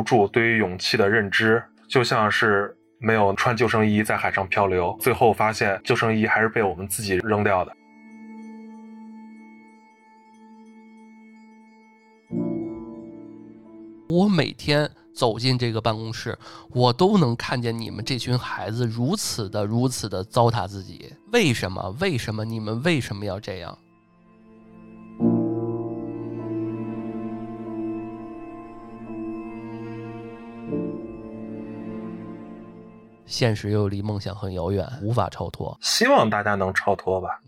无助对于勇气的认知，就像是没有穿救生衣在海上漂流，最后发现救生衣还是被我们自己扔掉的。我每天走进这个办公室，我都能看见你们这群孩子如此的、如此的糟蹋自己。为什么？为什么？你们为什么要这样？现实又离梦想很遥远，无法超脱。希望大家能超脱吧。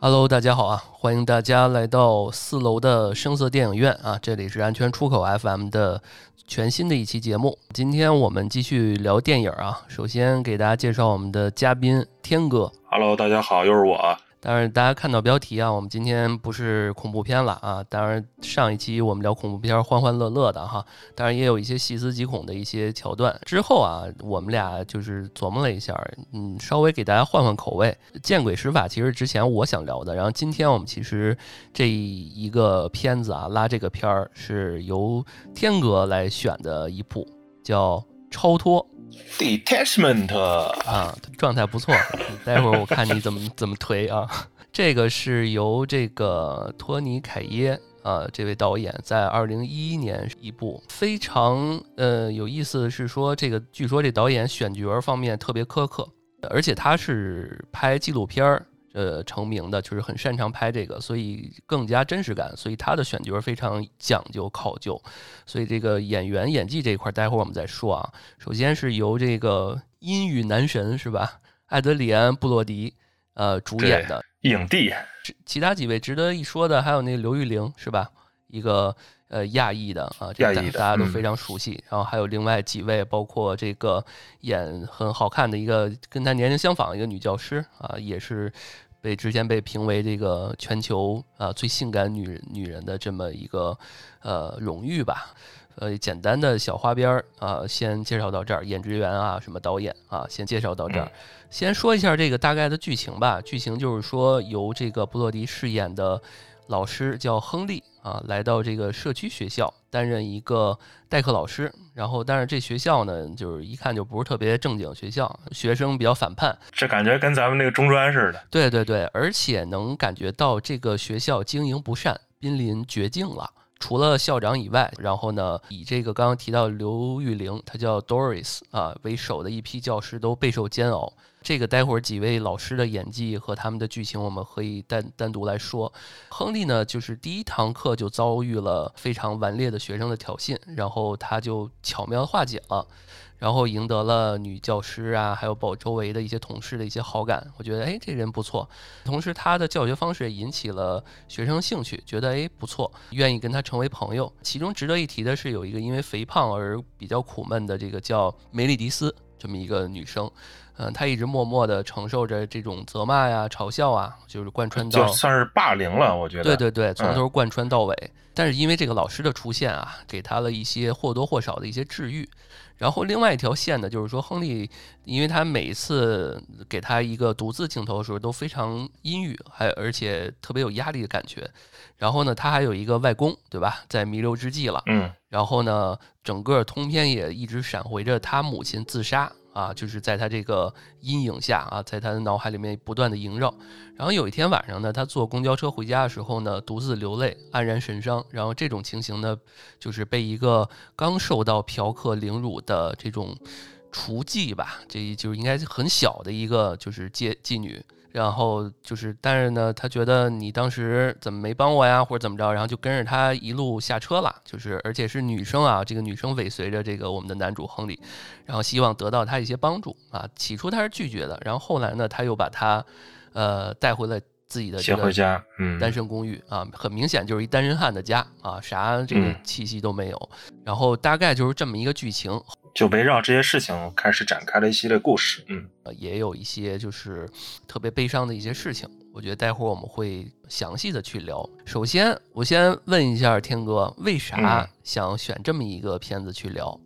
Hello，大家好啊！欢迎大家来到四楼的声色电影院啊！这里是安全出口 FM 的全新的一期节目。今天我们继续聊电影啊。首先给大家介绍我们的嘉宾天哥。Hello，大家好，又是我。当然，大家看到标题啊，我们今天不是恐怖片了啊。当然，上一期我们聊恐怖片，欢欢乐乐的哈。当然，也有一些细思极恐的一些桥段。之后啊，我们俩就是琢磨了一下，嗯，稍微给大家换换口味。见鬼使法其实之前我想聊的，然后今天我们其实这一个片子啊，拉这个片儿是由天哥来选的一部，叫《超脱》。Detachment 啊，状态不错。待会儿我看你怎么怎么推啊。这个是由这个托尼凯耶啊这位导演在二零一一年一部非常呃有意思的是说，这个据说这导演选角方面特别苛刻，而且他是拍纪录片儿。呃，成名的就是很擅长拍这个，所以更加真实感，所以他的选角非常讲究考究，所以这个演员演技这一块，待会儿我们再说啊。首先是由这个阴雨男神是吧，艾德里安·布洛迪呃主演的影帝，其他几位值得一说的还有那刘玉玲是吧，一个。呃，亚裔的啊，这大家都非常熟悉。然后还有另外几位，包括这个演很好看的一个跟他年龄相仿一个女教师啊，也是被之前被评为这个全球啊最性感女人女人的这么一个呃荣誉吧。呃，简单的小花边儿啊，先介绍到这儿。演职员啊，什么导演啊，先介绍到这儿。先说一下这个大概的剧情吧。剧情就是说，由这个布洛迪饰演的。老师叫亨利啊，来到这个社区学校担任一个代课老师。然后，但是这学校呢，就是一看就不是特别正经学校，学生比较反叛。这感觉跟咱们那个中专似的。对对对，而且能感觉到这个学校经营不善，濒临绝境了。除了校长以外，然后呢，以这个刚刚提到刘玉玲，她叫 Doris 啊为首的一批教师都备受煎熬。这个待会儿几位老师的演技和他们的剧情，我们可以单单独来说。亨利呢，就是第一堂课就遭遇了非常顽劣的学生的挑衅，然后他就巧妙化解了，然后赢得了女教师啊，还有保周围的一些同事的一些好感。我觉得，哎，这人不错。同时，他的教学方式也引起了学生兴趣，觉得哎不错，愿意跟他成为朋友。其中值得一提的是，有一个因为肥胖而比较苦闷的这个叫梅丽迪斯这么一个女生。嗯，他一直默默地承受着这种责骂呀、嘲笑啊，就是贯穿到，就算是霸凌了。我觉得，对对对，从头贯穿到尾。但是因为这个老师的出现啊，给他了一些或多或少的一些治愈。然后另外一条线呢，就是说亨利，因为他每次给他一个独自镜头的时候都非常阴郁，还而且特别有压力的感觉。然后呢，他还有一个外公，对吧？在弥留之际了。嗯。然后呢，整个通篇也一直闪回着他母亲自杀。啊，就是在他这个阴影下啊，在他的脑海里面不断的萦绕。然后有一天晚上呢，他坐公交车回家的时候呢，独自流泪，黯然神伤。然后这种情形呢，就是被一个刚受到嫖客凌辱的这种雏妓吧，这就是应该很小的一个就是妓妓女。然后就是，但是呢，他觉得你当时怎么没帮我呀，或者怎么着，然后就跟着他一路下车了。就是，而且是女生啊，这个女生尾随着这个我们的男主亨利，然后希望得到他一些帮助啊。起初他是拒绝的，然后后来呢，他又把他，呃，带回了自己的这个家，嗯，单身公寓啊，很明显就是一单身汉的家啊，啥这个气息都没有。然后大概就是这么一个剧情。就围绕这些事情开始展开了一系列故事，嗯，也有一些就是特别悲伤的一些事情。我觉得待会儿我们会详细的去聊。首先，我先问一下天哥，为啥嗯想选这么一个片子去聊？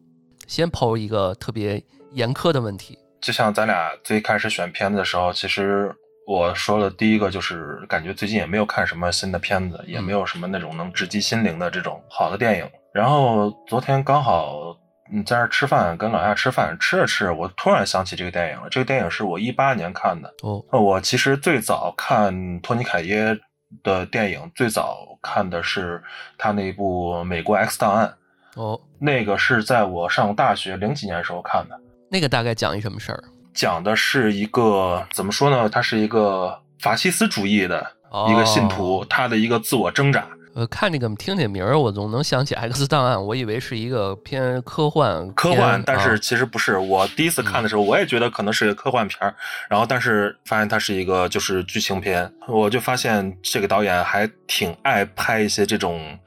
先抛一个特别严苛的问题，就像咱俩最开始选片子的时候，其实我说的第一个就是感觉最近也没有看什么新的片子，也没有什么那种能直击心灵的这种好的电影。然后昨天刚好嗯在这儿吃饭，跟老夏吃饭，吃着吃着，我突然想起这个电影了。这个电影是我一八年看的。哦，那我其实最早看托尼凯耶的电影，最早看的是他那部《美国 X 档案》，哦，那个是在我上大学零几年时候看的。那个大概讲一什么事儿？讲的是一个怎么说呢？他是一个法西斯主义的一个信徒，哦他的一个自我挣扎。呃，看这个听这名儿，我总能想起 《X 档案》，我以为是一个偏科幻，科幻，但是啊其实不是。我第一次看的时候，我也觉得可能是个科幻片儿，然后但是发现它是一个就是剧情片，我就发现这个导演还挺爱拍一些这种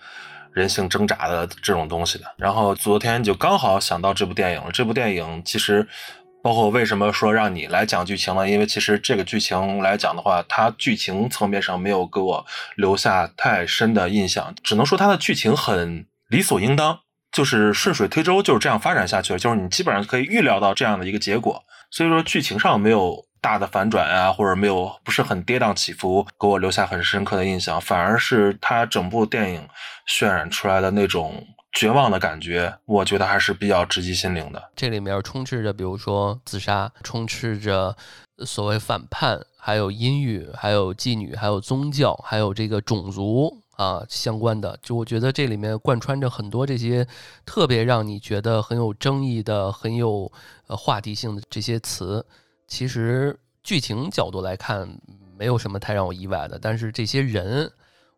人性挣扎的这种东西的。然后昨天就刚好想到这部电影了。这部电影其实包括为什么说让你来讲剧情呢？因为其实这个剧情来讲的话，它剧情层面上没有给我留下太深的印象，只能说它的剧情很理所应当。就是顺水推舟，就是这样发展下去了。就是你基本上可以预料到这样的一个结果，所以说剧情上没有大的反转啊，或者没有不是很跌宕起伏，给我留下很深刻的印象。反而是它整部电影渲染出来的那种绝望的感觉，我觉得还是比较直击心灵的。这里面充斥着，比如说自杀，充斥着所谓反叛，还有阴郁，还有妓女，还有宗教，还有这个种族啊相关的。就我觉得这里面贯穿着很多这些特别让你觉得很有争议的、很有呃话题性的这些词。其实剧情角度来看，没有什么太让我意外的，但是这些人，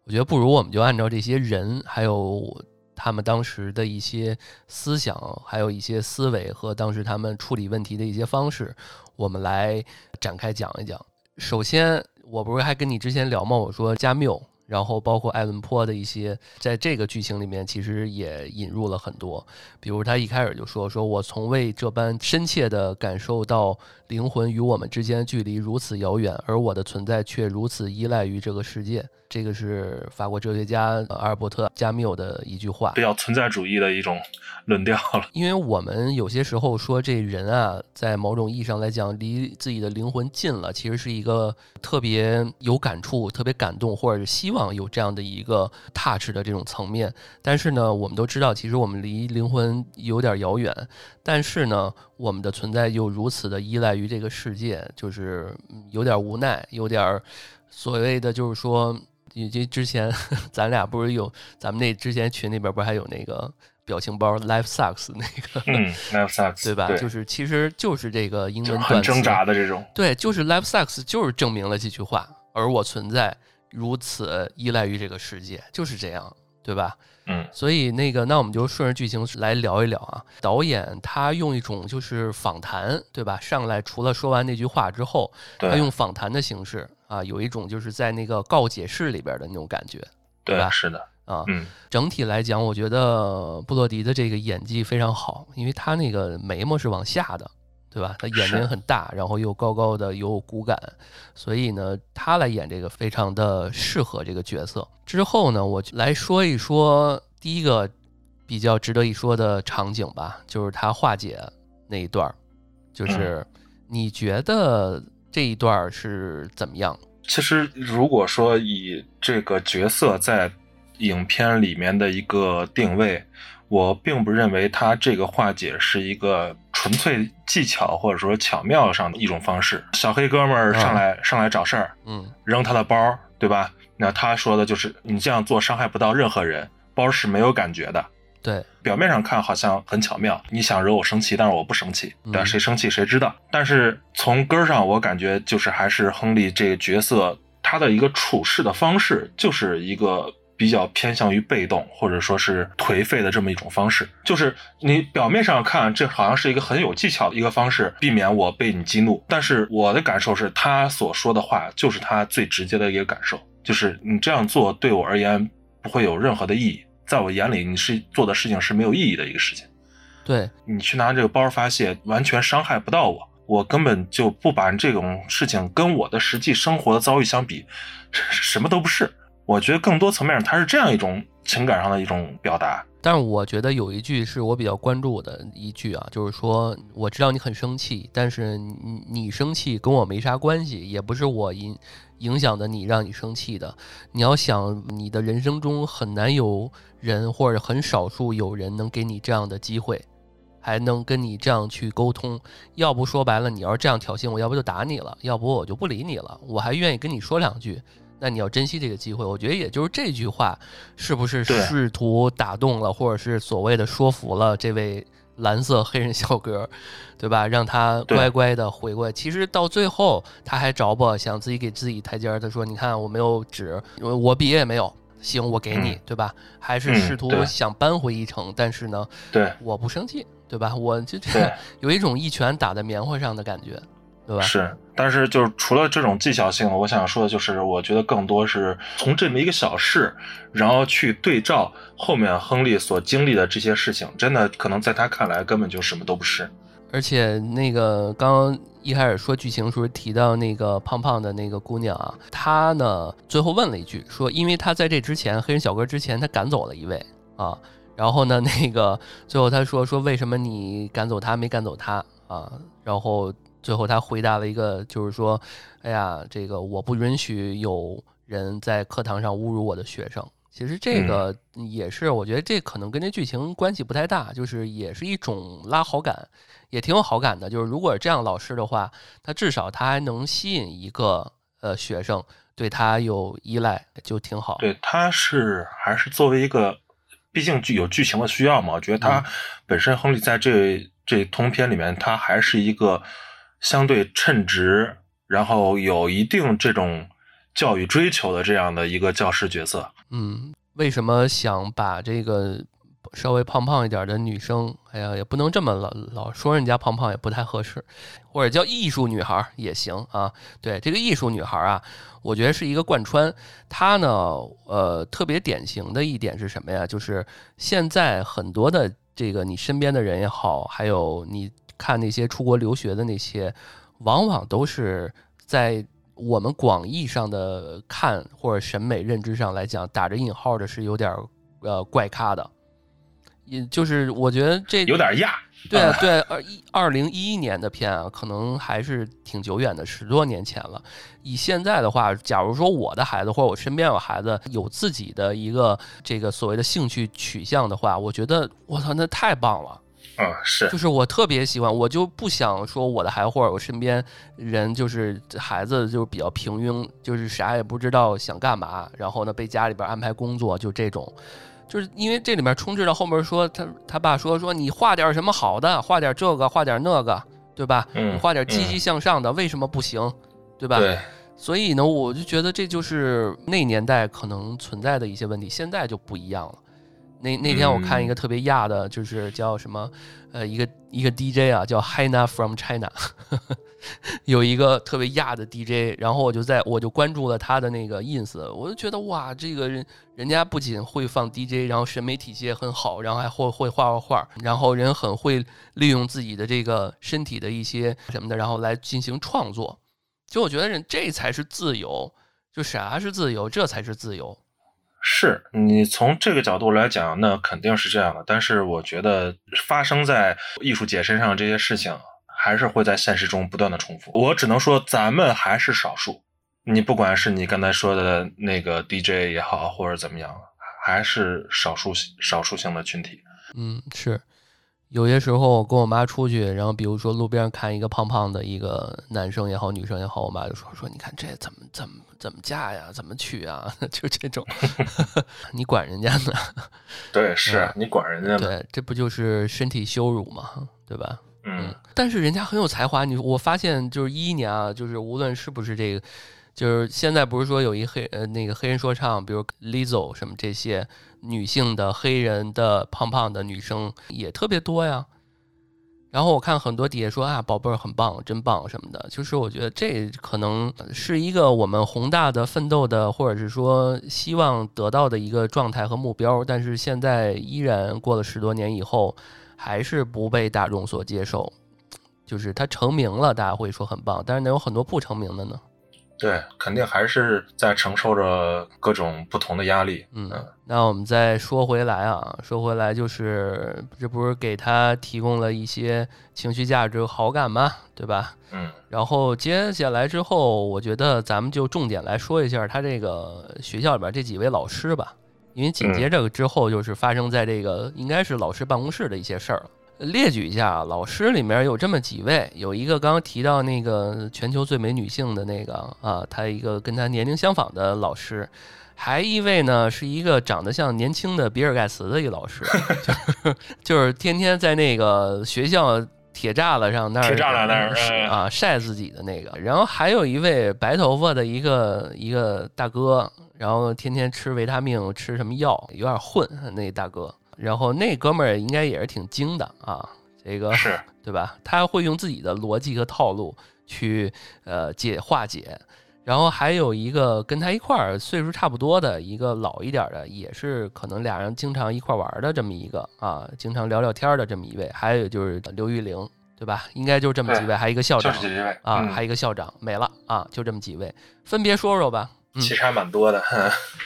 我觉得不如我们就按照这些人还有。他们当时的一些思想，还有一些思维和当时他们处理问题的一些方式，我们来展开讲一讲。首先，我不是还跟你之前聊吗？我说加缪，然后包括爱伦坡的一些，在这个剧情里面其实也引入了很多。比如他一开始就说：“说我从未这般深切地感受到灵魂与我们之间距离如此遥远，而我的存在却如此依赖于这个世界。”这个是法国哲学家呃阿尔伯特·加缪的一句话。比较存在主义的一种论调了。因为我们有些时候说这人啊，在某种意义上来讲，离自己的灵魂近了，其实是一个特别有感触、特别感动，或者是希望有这样的一个 touch 的这种层面。但是呢，我们都知道，其实我们离灵魂有点遥远，但是呢，我们的存在又如此的依赖于这个世界，就是嗯有点无奈，有点所谓的就是说。以及之前 咱俩不是有咱们那之前群里边不是还有那个表情包 “life sucks” 那个，嗯 l i f e sucks，对吧？对，就是其实就是这个英文短很挣扎的这种。对，就是 “life sucks” 就是证明了这句话，而我存在如此依赖于这个世界，就是这样，对吧？嗯所以那个，那我们就顺着剧情来聊一聊啊。导演他用一种就是访谈，对吧？上来除了说完那句话之后，他用访谈的形式啊，有一种就是在那个告解室里边的那种感觉对吧，是的，啊。嗯整体来讲，我觉得布洛迪的这个演技非常好，因为他那个眉毛是往下的，对吧？他眼睛很大，然后又高高的，又有骨感，所以呢，他来演这个非常的适合这个角色。之后呢，我来说一说第一个比较值得一说的场景吧，就是他化解那一段儿，就是你觉得这一段儿是怎么样？其实如果说以这个角色在影片里面的一个定位，我并不认为他这个化解是一个纯粹技巧或者说巧妙上的一种方式。小黑哥们儿上来、上来找事儿，嗯扔他的包，对吧？那他说的就是你这样做伤害不到任何人，包是没有感觉的。对，表面上看好像很巧妙，你想惹我生气，但是我不生气？嗯谁生气谁知道。但是从根儿上，我感觉就是还是亨利这个角色他的一个处事的方式，就是一个比较偏向于被动或者说是颓废的这么一种方式。就是你表面上看，这好像是一个很有技巧的一个方式，避免我被你激怒。但是我的感受是他所说的话就是他最直接的一个感受，就是你这样做对我而言不会有任何的意义。在我眼里，你是做的事情是没有意义的一个事情。对，你去拿这个包发泄，完全伤害不到我。我根本就不把这种事情跟我的实际生活的遭遇相比，什么都不是。我觉得更多层面上，它是这样一种情感上的一种表达。但是我觉得有一句是我比较关注的一句啊，就是说我知道你很生气，但是你你生气跟我没啥关系，也不是我影影响的你让你生气的。你要想你的人生中很难有人或者很少数有人能给你这样的机会，还能跟你这样去沟通。要不说白了，你要是这样挑衅我，要不就打你了，要不我就不理你了，我还愿意跟你说两句。那你要珍惜这个机会，我觉得也就是这句话，是不是试图打动了，或者是所谓的说服了这位蓝色黑人小哥，对吧？让他乖乖的回过来。其实到最后他还着不想自己给自己台阶儿，他说：“你看我没有纸，我笔也没有，行，我给你，对吧？”还是试图想扳回一城，但是呢，对，我不生气，对吧？我就 有一种一拳打在棉花上的感觉。对吧？是，但是就是除了这种技巧性，我想说的就是，我觉得更多是从这么一个小事，然后去对照后面亨利所经历的这些事情，真的可能在他看来根本就什么都不是。而且那个刚刚一开始说剧情时候提到那个胖胖的那个姑娘啊，她呢最后问了一句，说因为她在这之前黑人小哥之前她赶走了一位啊，然后呢那个最后她说说为什么你赶走他没赶走他啊，然后。最后他回答了一个，就是说，哎呀，这个我不允许有人在课堂上侮辱我的学生。其实这个也是，我觉得这可能跟这剧情关系不太大，就是也是一种拉好感，也挺有好感的。就是如果这样老师的话，他至少他还能吸引一个呃学生对他有依赖，就挺好。对，他是还是作为一个，毕竟具有剧情的需要嘛。我觉得他本身亨利在这这通篇里面，他还是一个。相对称职，然后有一定这种教育追求的这样的一个教师角色。嗯，为什么想把这个稍微胖胖一点的女生，哎呀，也不能这么老老说人家胖胖也不太合适，或者叫艺术女孩也行啊。对这个艺术女孩啊，我觉得是一个贯穿。她呢，呃，特别典型的一点是什么呀？就是现在很多的这个你身边的人也好，还有你。看那些出国留学的那些，往往都是在我们广义上的看或者审美认知上来讲，打着引号的是有点呃怪咖的，也就是我觉得这有点亚。对对，二一二零一一年的片啊，可能还是挺久远的，十多年前了。以现在的话，假如说我的孩子或者我身边有孩子有自己的一个这个所谓的兴趣取向的话，我觉得我操，那太棒了。嗯，是，就是我特别喜欢，我就不想说我的孩子或者我身边人，就是孩子就是比较平庸，就是啥也不知道想干嘛，然后呢被家里边安排工作，就这种，就是因为这里面充斥到后面说他他爸说说你画点什么好的，画点这个，画点那个，对吧？嗯，画点积极向上的，为什么不行？对吧？对。所以呢，我就觉得这就是那年代可能存在的一些问题，现在就不一样了。那那天我看一个特别亚的，就是叫什么，呃，一个一个 DJ 啊，叫 Hina from China，有一个特别亚的 DJ，然后我就在我就关注了他的那个 ins，我就觉得哇，这个人人家不仅会放 DJ，然后审美体系也很好，然后还会会画画画，然后人很会利用自己的这个身体的一些什么的，然后来进行创作，就我觉得人这才是自由，就啥是自由，这才是自由。是你从这个角度来讲，那肯定是这样的。但是我觉得发生在艺术界身上这些事情，还是会在现实中不断的重复。我只能说，咱们还是少数。你不管是你刚才说的那个 DJ 也好，或者怎么样，还是少数少数性的群体。嗯，是。有些时候我跟我妈出去，然后比如说路边看一个胖胖的一个男生也好，女生也好，我妈就说说你看这怎么怎么怎么嫁呀，怎么娶啊，就这种，你管人家呢？对，是你管人家呢？对，这不就是身体羞辱吗？对吧？嗯。但是人家很有才华，你我发现就是一一年啊，就是无论是不是这个，就是现在不是说有一黑呃那个黑人说唱，比如 Lizzo 什么这些。女性的黑人的胖胖的女生也特别多呀，然后我看很多底下说啊，宝贝儿很棒，真棒什么的，就是我觉得这可能是一个我们宏大的奋斗的，或者是说希望得到的一个状态和目标，但是现在依然过了十多年以后，还是不被大众所接受，就是他成名了，大家会说很棒，但是那有很多不成名的呢。对，肯定还是在承受着各种不同的压力。嗯，那我们再说回来啊，说回来就是这不是给他提供了一些情绪价值、好感吗？对吧？嗯。然后接下来之后，我觉得咱们就重点来说一下他这个学校里边这几位老师吧，因为紧接着之后就是发生在这个应该是老师办公室的一些事儿了。列举一下啊，老师里面有这么几位，有一个刚刚提到那个全球最美女性的那个啊，她一个跟她年龄相仿的老师，还一位呢是一个长得像年轻的比尔盖茨的一个老师，就 是就是天天在那个学校铁栅栏上那儿铁栅栏那儿啊晒自己的那个，然后还有一位白头发的一个一个大哥，然后天天吃维他命吃什么药，有点混那大哥。然后那哥们儿应该也是挺精的啊，这个是 对吧？他会用自己的逻辑和套路去呃解化解。然后还有一个跟他一块儿岁数差不多的一个老一点的，也是可能俩人经常一块玩的这么一个啊，经常聊聊天的这么一位。还有就是刘玉玲，对吧？应该就这么几位，还一个校长啊，还一个校长没了啊，就这么几位，分别说说吧。其实还蛮多的。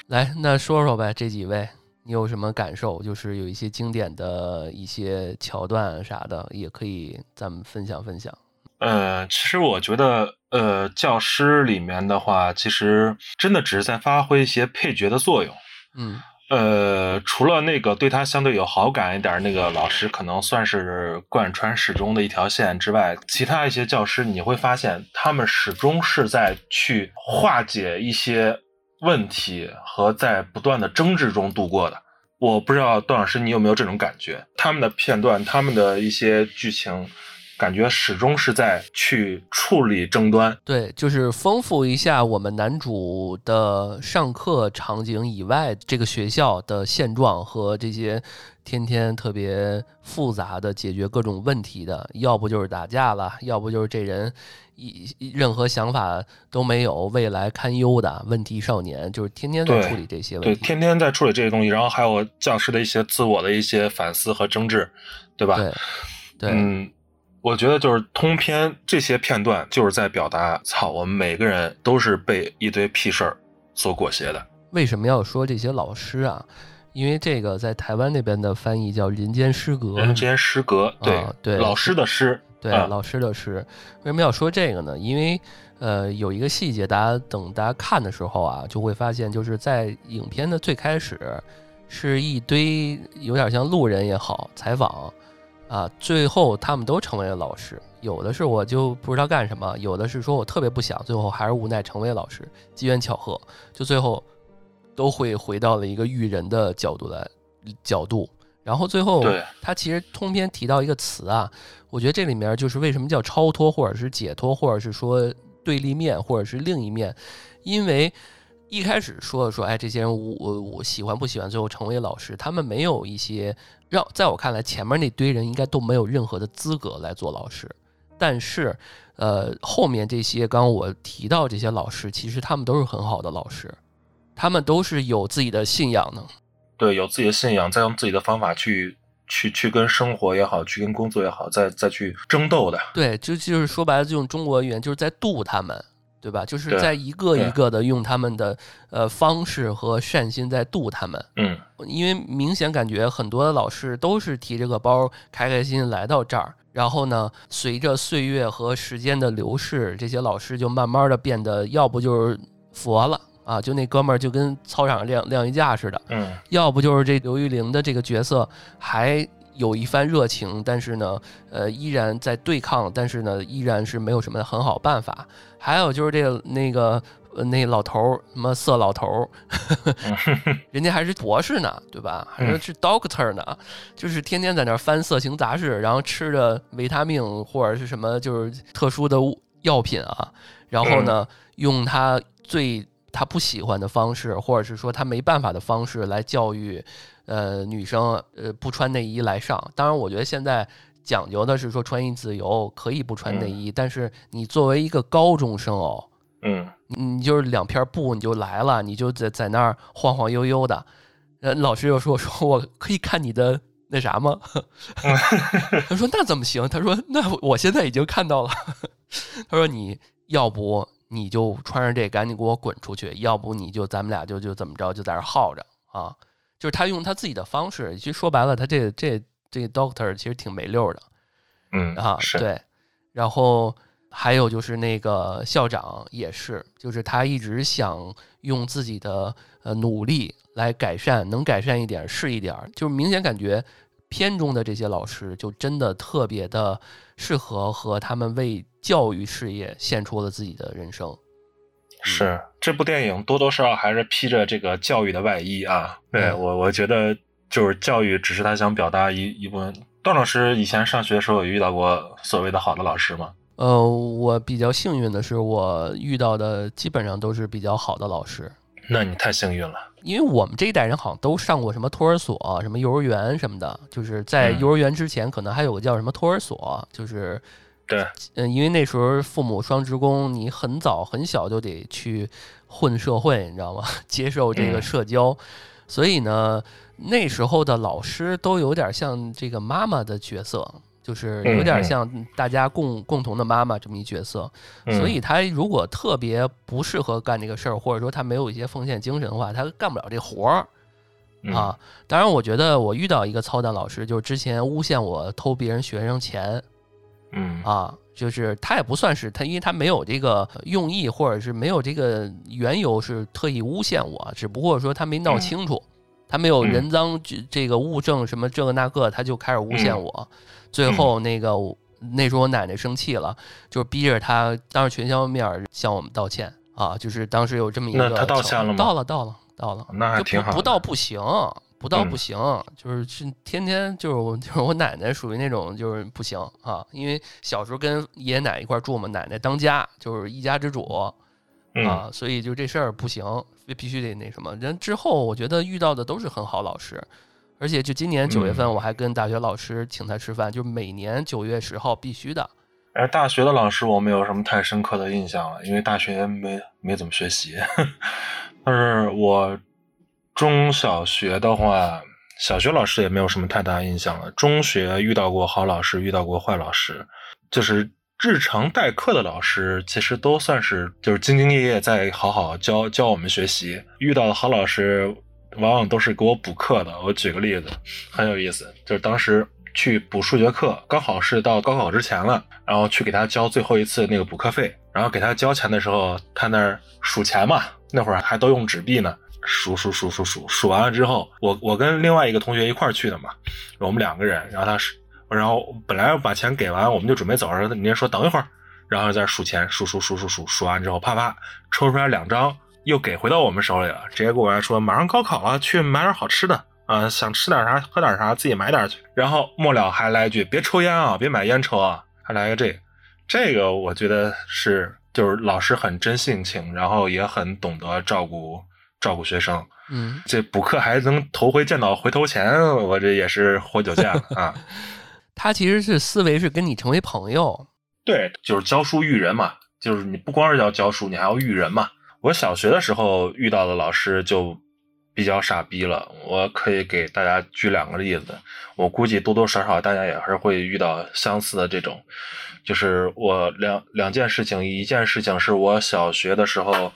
来，那说说呗，这几位。你有什么感受？就是有一些经典的一些桥段啥的，也可以咱们分享分享。呃，其实我觉得，呃，教师里面的话，其实真的只是在发挥一些配角的作用。嗯。呃，除了那个对他相对有好感一点那个老师，可能算是贯穿始终的一条线之外，其他一些教师，你会发现他们始终是在去化解一些。问题和在不断的争执中度过的，我不知道段老师你有没有这种感觉？他们的片段，他们的一些剧情，感觉始终是在去处理争端。对，就是丰富一下我们男主的上课场景以外，这个学校的现状和这些天天特别复杂的解决各种问题的，要不就是打架了，要不就是这人。一任何想法都没有，未来堪忧的问题少年，就是天天在处理这些问题，对，天天在处理这些东西，然后还有教师的一些自我的一些反思和争执，对吧？对，对，嗯，我觉得就是通篇这些片段就是在表达，操，我们每个人都是被一堆屁事儿所裹挟的。为什么要说这些老师啊？因为这个在台湾那边的翻译叫“人间失格”，人间失格，对对，老师的师。对老师的师，为什么要说这个呢？因为，呃，有一个细节，大家等大家看的时候啊，就会发现，就是在影片的最开始，是一堆有点像路人也好，采访啊，最后他们都成为了老师。有的是我就不知道干什么，有的是说我特别不想，最后还是无奈成为老师。机缘巧合，就最后都会回到了一个育人的角度来角度。然后最后，他其实通篇提到一个词啊。我觉得这里面就是为什么叫超脱，或者是解脱，或者是说对立面，或者是另一面，因为一开始说说，哎，这些人我我我喜欢不喜欢，最后成为老师，他们没有一些让在我看来，前面那堆人应该都没有任何的资格来做老师，但是，呃，后面这些刚刚我提到这些老师，其实他们都是很好的老师，他们都是有自己的信仰的，对，有自己的信仰，再用自己的方法去。去去跟生活也好，去跟工作也好，再再去争斗的。对，就就是说白了，就用中国语言，就是在渡他们，对吧？就是在一个一个的用他们的呃方式和善心在渡他们。嗯，因为明显感觉很多的老师都是提着个包，开开心心来到这儿，然后呢，随着岁月和时间的流逝，这些老师就慢慢的变得，要不就是佛了啊，就那哥们儿就跟操场上晾晾衣架似的。嗯，要不就是这刘玉玲的这个角色还。有一番热情，但是呢，呃，依然在对抗，但是呢，依然是没有什么很好办法。还有就是这个那个那老头儿，什么色老头儿，人家还是博士呢，对吧？还是是 doctor 呢，就是天天在那翻色情杂志，然后吃着维他命或者是什么就是特殊的药品啊，然后呢，用他最他不喜欢的方式，或者是说他没办法的方式来教育。呃，女生呃不穿内衣来上，当然我觉得现在讲究的是说穿衣自由，可以不穿内衣，但是你作为一个高中生哦，嗯，你就是两片布你就来了，你就在在那儿晃晃悠悠的，呃，老师又说 说我可以看你的那啥吗？他说那怎么行？他说那我现在已经看到了。他说你要不你就穿上这赶紧给我滚出去，要不你就咱们俩就就怎么着就在这耗着啊？就是他用他自己的方式，其实说白了，他这这这 doctor 其实挺没溜的，嗯啊，是对。然后还有就是那个校长也是，就是他一直想用自己的呃努力来改善，能改善一点是一点儿，就是明显感觉片中的这些老师就真的特别的适合和他们为教育事业献出了自己的人生。是这部电影多多少少还是披着这个教育的外衣啊。对嗯我，我觉得就是教育只是他想表达一一部分。段老师以前上学的时候有遇到过所谓的好的老师吗？呃，我比较幸运的是，我遇到的基本上都是比较好的老师。那你太幸运了。因为我们这一代人好像都上过什么托儿所、什么幼儿园什么的，就是在嗯幼儿园之前，可能还有个叫什么托儿所，就是，对，嗯，因为那时候父母双职工，你很早很小就得去混社会，你知道吗？接受这个嗯社交，所以呢，那时候的老师都有点像这个妈妈的角色，就是有点像大家共共同的妈妈这么一角色。嗯所以他如果特别不适合干这个事儿，或者说他没有一些奉献精神的话，他干不了这活儿嗯啊。当然，我觉得我遇到一个操蛋老师，就是之前诬陷我偷别人学生钱嗯。啊，就是他也不算是他，因为他没有这个用意，或者是没有这个缘由是特意诬陷我，只不过说他没闹嗯。清楚，他没有嗯。人赃这这个物证什么这个那个，他就开始诬陷嗯。我，最后那个那时候我奶奶生气了，就是逼着他当着全校面儿向我们道歉啊，就是当时有这么一个那他道歉了吗到了，到了，到了，那还就不不挺好的到不行，不到嗯不行，就是是天天就是我 就是我奶奶属于那种就是不行啊，因为小时候跟爷爷奶奶一块儿住嘛，奶奶当家就是一家之主嗯啊，所以就这事儿不行，必必须得那什么。人之后我觉得遇到的都是很好老师。而且就今年九月份，嗯我还跟大学老师请他吃饭，就每年九月十号必须的。而大学的老师我没有什么太深刻的印象了，因为大学没没怎么学习。但是我中小学的话，小学老师也没有什么太大印象了。中学遇到过好老师，遇到过坏老师，就是日常代课的老师，其实都算是就是兢兢业业在好好教教我们学习。遇到的好老师，往往都是给我补课的。我举个例子，很有意思，就是当时去补数学课，刚好是到高考之前了，然后去给他交最后一次那个补课费，然后给他交钱的时候，他那儿数钱嘛，那会儿还都用纸币呢。数数数数数数完了之后，我我跟另外一个同学一块儿去的嘛，我们两个人，然后他，然后本来把钱给完，我们就准备走，然后人家说等一会儿，然后在数钱，数数数数数数完之后，啪啪抽出来两张，又给回到我们手里了，直接跟我来说马上高考了，去买点好吃的啊、想吃点啥喝点啥自己买点去，然后末了还来一句别抽烟啊，别买烟抽啊，还来个这个，这个我觉得是就是老师很真性情，然后也很懂得照顾照顾学生。嗯，这补课还能头回见到回头钱，我这也是活久见了啊。他其实是思维是跟你成为朋友。对，就是教书育人嘛，就是你不光是要教书，你还要育人嘛。我小学的时候遇到的老师就比较傻逼了，我可以给大家举两个例子。我估计多多少少大家也是会遇到相似的这种，就是我两两件事情，一件事情是我小学的时候。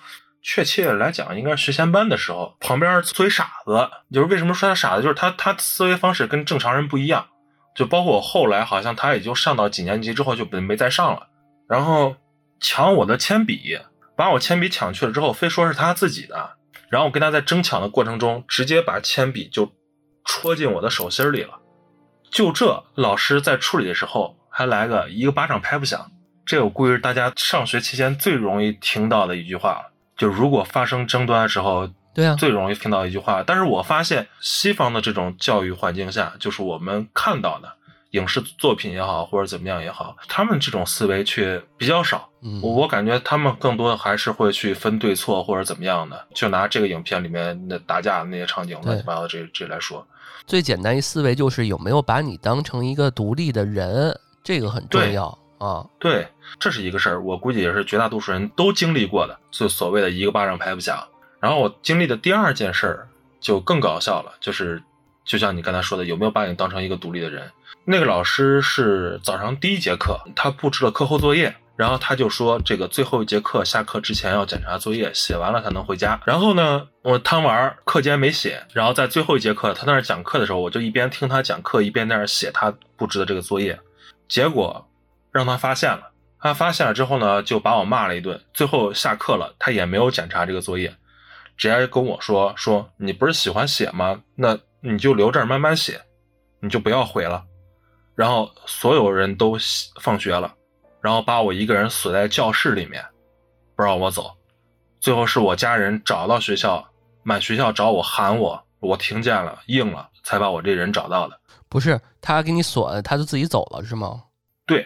确切来讲，应该是学前班的时候，旁边坐一傻子。就是为什么说他傻子，就是他他思维方式跟正常人不一样。就包括我后来，好像他也就上到几年级之后就没没再上了。然后抢我的铅笔，把我铅笔抢去了之后，非说是他自己的。然后我跟他在争抢的过程中，直接把铅笔就戳进我的手心里了。就这，老师在处理的时候还来个一个巴掌拍不响。这我估计是大家上学期间最容易听到的一句话了。就如果发生争端的时候，对啊，最容易听到一句话。但是我发现西方的这种教育环境下，就是我们看到的影视作品也好，或者怎么样也好，他们这种思维却比较少。嗯，我我感觉他们更多的还是会去分对错或者怎么样的。就拿这个影片里面那打架的那些场景乱七八糟这这来说，最简单一思维就是有没有把你当成一个独立的人，这个很重要啊。对，这是一个事儿，我估计也是绝大多数人都经历过的，就所谓的一个巴掌拍不响。然后我经历的第二件事儿就更搞笑了，就是就像你刚才说的，有没有把你当成一个独立的人？那个老师是早上第一节课，他布置了课后作业，然后他就说这个最后一节课下课之前要检查作业，写完了才能回家。然后呢，我贪玩，课间没写，然后在最后一节课他在那讲课的时候，我就一边听他讲课，一边在那儿写他布置的这个作业。结果让他发现了，他发现了之后呢，就把我骂了一顿。最后下课了，他也没有检查这个作业，直接跟我说说你不是喜欢写吗？那。你就留这儿慢慢写，你就不要回了。然后所有人都放学了，然后把我一个人锁在教室里面，不让我走。最后是我家人找到学校，满学校找我喊我，我听见了，应了，才把我这人找到的。不是他给你锁，他就自己走了是吗？对，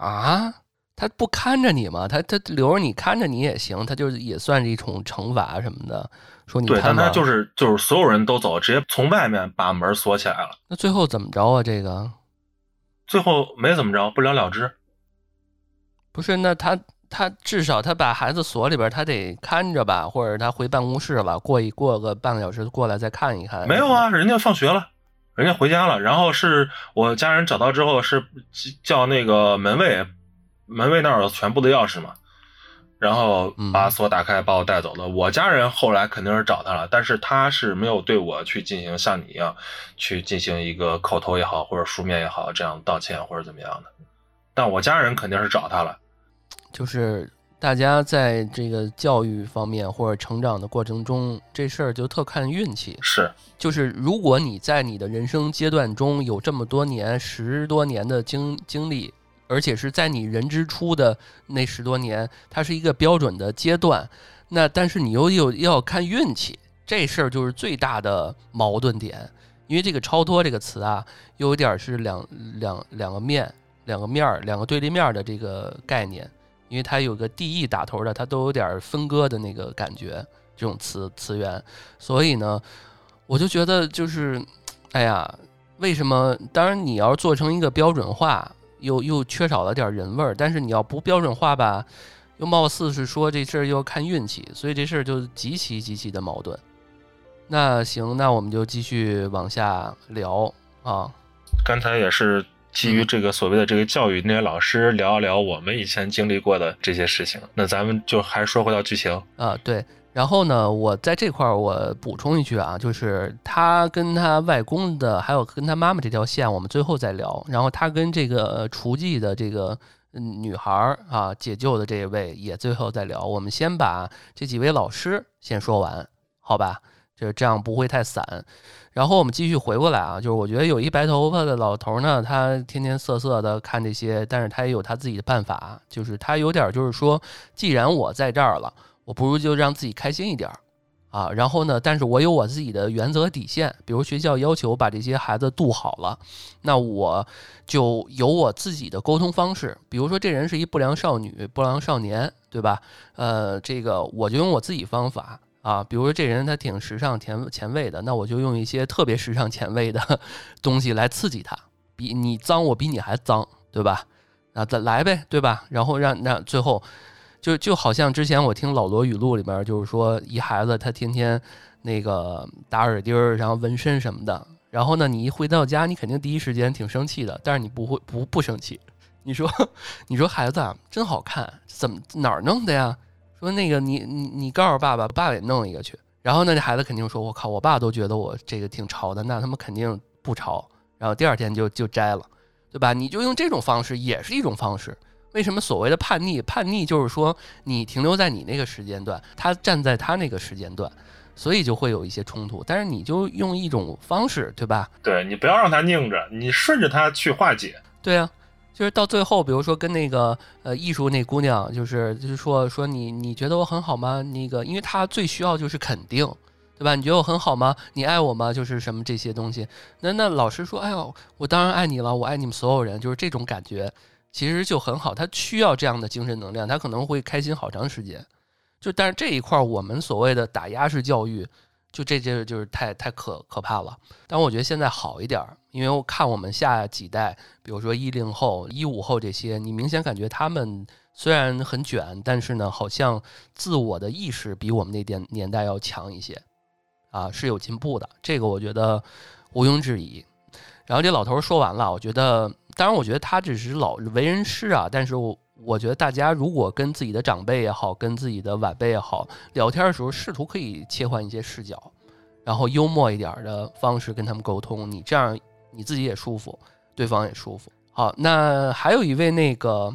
啊，他不看着你吗？他他留着你看着你也行，他就是也算是一种惩罚什么的。说你对，但他就是就是所有人都走，直接从外面把门锁起来了。那最后怎么着啊？这个最后没怎么着，不了了之。不是，那他他至少他把孩子锁里边，他得看着吧，或者他回办公室了，过一过个半个小时过来再看一看。没有啊，人家放学了，人家回家了。然后是我家人找到之后，是叫那个门卫，门卫那儿有全部的钥匙嘛。然后把锁打开，把我带走了。我家人后来肯定是找他了，但是他是没有对我去进行像你一样去进行一个口头也好，或者书面也好这样道歉或者怎么样的。但我家人肯定是找他了。就是大家在这个教育方面或者成长的过程中，这事儿就特看运气。是，就是如果你在你的人生阶段中有这么多年、十多年的经经历。而且是在你人之初的那十多年，它是一个标准的阶段。那但是你又又要看运气，这事儿就是最大的矛盾点。因为这个超脱这个词啊，有点是两两两个面、两个面儿、两个对立面的这个概念。因为它有个 D E 打头的，它都有点分割的那个感觉，这种词词源。所以呢，我就觉得就是，哎呀，为什么？当然你要做成一个标准化。又又缺少了点人味儿，但是你要不标准化吧，又貌似是说这事儿又要看运气，所以这事儿就极其极其的矛盾。那行，那我们就继续往下聊啊。刚才也是基于这个所谓的这个教育那些老师聊一聊我们以前经历过的这些事情。那咱们就还说回到剧情啊，对。然后呢，我在这块儿我补充一句啊，就是他跟他外公的，还有跟他妈妈这条线，我们最后再聊。然后他跟这个厨妓的这个女孩儿啊，解救的这一位也最后再聊。我们先把这几位老师先说完，好吧？就这样不会太散。然后我们继续回过来啊，就是我觉得有一白头发的老头呢，他天天瑟瑟的看这些，但是他也有他自己的办法，就是他有点就是说，既然我在这儿了。我不如就让自己开心一点儿，啊，然后呢，但是我有我自己的原则底线，比如学校要求把这些孩子渡好了，那我就有我自己的沟通方式，比如说这人是一不良少女、不良少年，对吧？呃，这个我就用我自己方法啊，比如说这人他挺时尚、前前卫的，那我就用一些特别时尚、前卫的 东西来刺激他，比你脏，我比你还脏，对吧？啊，再来呗，对吧？然后让让最后。就就好像之前我听老罗语录里边，就是说一孩子他天天那个打耳钉儿，然后纹身什么的，然后呢，你一回到家，你肯定第一时间挺生气的，但是你不会不不生气。你说 你说孩子啊，真好看，怎么哪儿弄的呀？说那个你你你告诉爸爸，爸爸也弄一个去。然后呢，这孩子肯定说，我靠，我爸都觉得我这个挺潮的，那他们肯定不潮。然后第二天就就摘了，对吧？你就用这种方式，也是一种方式。为什么所谓的叛逆？叛逆就是说你停留在你那个时间段，他站在他那个时间段，所以就会有一些冲突。但是你就用一种方式，对吧？对你不要让他拧着，你顺着他去化解。对啊，就是到最后，比如说跟那个呃艺术那姑娘，就是就是说说你你觉得我很好吗？那个，因为他最需要就是肯定，对吧？你觉得我很好吗？你爱我吗？就是什么这些东西。那那老师说，哎呦，我当然爱你了，我爱你们所有人，就是这种感觉。其实就很好，他需要这样的精神能量，他可能会开心好长时间。就但是这一块我们所谓的打压式教育，就这就就是太太可可怕了。但我觉得现在好一点，因为我看我们下几代，比如说一零后、一五后这些，你明显感觉他们虽然很卷，但是呢，好像自我的意识比我们那点年代要强一些，啊，是有进步的。这个我觉得毋庸置疑。然后这老头说完了，我觉得，当然，我觉得他只是老为人师啊，但是我我觉得大家如果跟自己的长辈也好，跟自己的晚辈也好聊天的时候，试图可以切换一些视角，然后幽默一点的方式跟他们沟通，你这样你自己也舒服，对方也舒服。好，那还有一位那个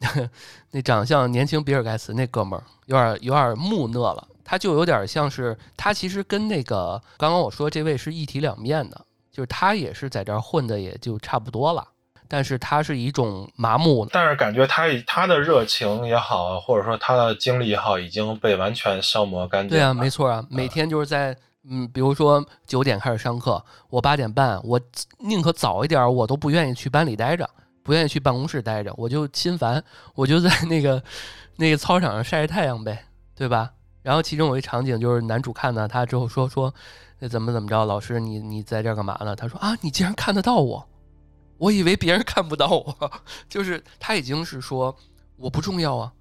那长相年轻比尔盖茨那哥们儿，有点有点木讷了，他就有点像是他其实跟那个刚刚我说这位是一体两面的，就是他也是在这儿混的也就差不多了，但是他是一种麻木，但是感觉他他的热情也好，或者说他的精力也好，已经被完全消磨干净。对啊，没错啊，每天就是在。嗯，比如说九点开始上课，我八点半，我宁可早一点，我都不愿意去班里待着，不愿意去办公室待着，我就心烦，我就在那个那个操场上晒晒太阳呗，对吧？然后其中有一场景就是男主看到他之后说说，那怎么怎么着，老师你你在这干嘛呢？他说啊，你竟然看得到我，我以为别人看不到我，就是他已经是说我不重要啊。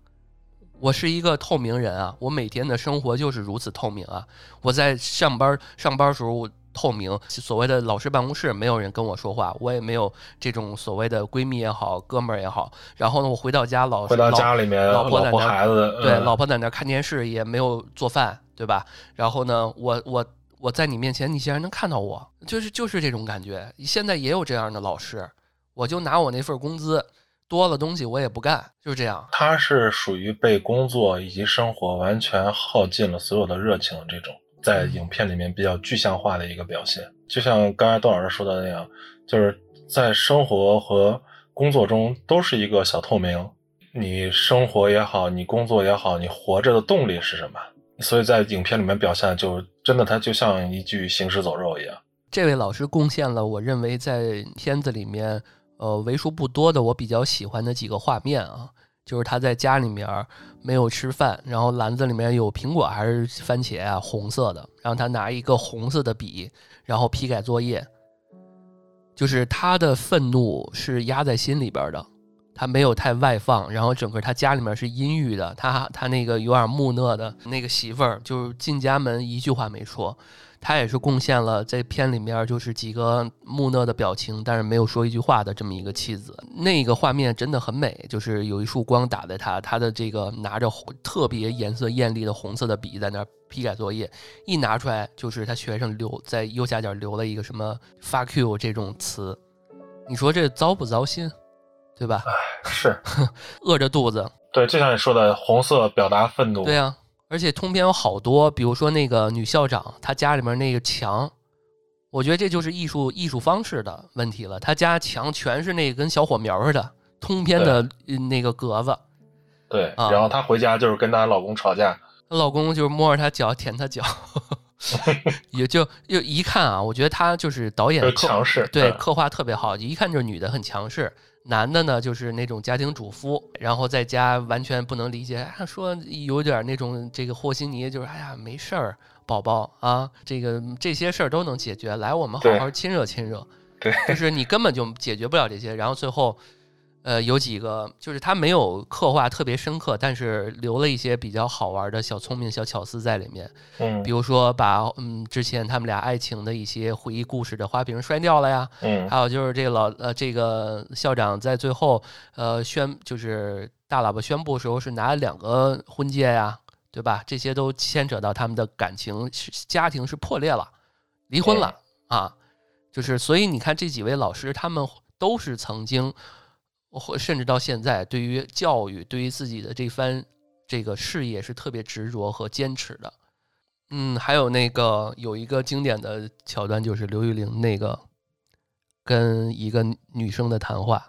我是一个透明人啊，我每天的生活就是如此透明啊。我在上班上班时候透明，所谓的老师办公室没有人跟我说话，我也没有这种所谓的闺蜜也好，哥们儿也好。然后呢，我回到家，老回到家里面，老婆在那孩子对，老婆在那看电视，也没有做饭，对吧？然后呢，我我我在你面前，你竟然能看到我，就是就是这种感觉。现在也有这样的老师，我就拿我那份工资。多了东西我也不干，就是这样。他是属于被工作以及生活完全耗尽了所有的热情，这种在影片里面比较具象化的一个表现。就像刚才段老师说的那样，就是在生活和工作中都是一个小透明。你生活也好，你工作也好，你活着的动力是什么？所以在影片里面表现，就真的他就像一具行尸走肉一样。这位老师贡献了，我认为在片子里面。呃，为数不多的我比较喜欢的几个画面啊，就是他在家里面没有吃饭，然后篮子里面有苹果还是番茄啊，红色的，然后他拿一个红色的笔，然后批改作业，就是他的愤怒是压在心里边的，他没有太外放，然后整个他家里面是阴郁的，他他那个有点木讷的那个媳妇儿，就是进家门一句话没说。他也是贡献了在片里面就是几个木讷的表情，但是没有说一句话的这么一个妻子。那个画面真的很美，就是有一束光打在他，他的这个拿着特别颜色艳丽的红色的笔在那儿批改作业，一拿出来就是他学生留在右下角留了一个什么 “fuck you” 这种词，你说这糟不糟心，对吧？是，饿着肚子。对，就像你说的，红色表达愤怒。对呀。而且通篇有好多，比如说那个女校长，她家里面那个墙，我觉得这就是艺术艺术方式的问题了。她家墙全是那跟小火苗似的，通篇的那个格子。对，然后她回家就是跟她老公吵架，她老公就是摸着她脚舔她脚，也就就一看啊，我觉得她就是导演强势，对刻画特别好，一看就是女的很强势。男的呢，就是那种家庭主妇，然后在家完全不能理解，说有点那种这个和稀泥，就是哎呀没事儿，宝宝啊，这个这些事儿都能解决，来我们好好亲热亲热，对，就是你根本就解决不了这些，然后最后。呃，有几个就是他没有刻画特别深刻，但是留了一些比较好玩的小聪明、小巧思在里面。嗯，比如说把嗯之前他们俩爱情的一些回忆故事的花瓶摔掉了呀。嗯，还有就是这个老呃这个校长在最后呃宣就是大喇叭宣布的时候是拿了两个婚戒呀，对吧？这些都牵扯到他们的感情，家庭是破裂了，离婚了啊。就是所以你看这几位老师，他们都是曾经。或甚至到现在，对于教育，对于自己的这番这个事业是特别执着和坚持的。嗯，还有那个有一个经典的桥段，就是刘玉玲那个跟一个女生的谈话。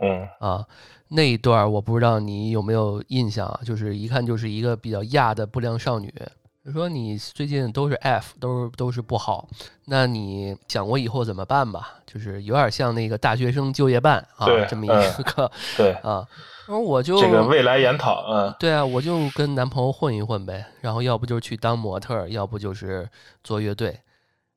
嗯啊，那一段我不知道你有没有印象啊？就是一看就是一个比较亚的不良少女。说你最近都是 F，都是都是不好，那你想过以后怎么办吧？就是有点像那个大学生就业办啊，这么一个对啊。然后我就这个未来研讨，嗯，对啊，我就跟男朋友混一混呗。然后要不就是去当模特，要不就是做乐队。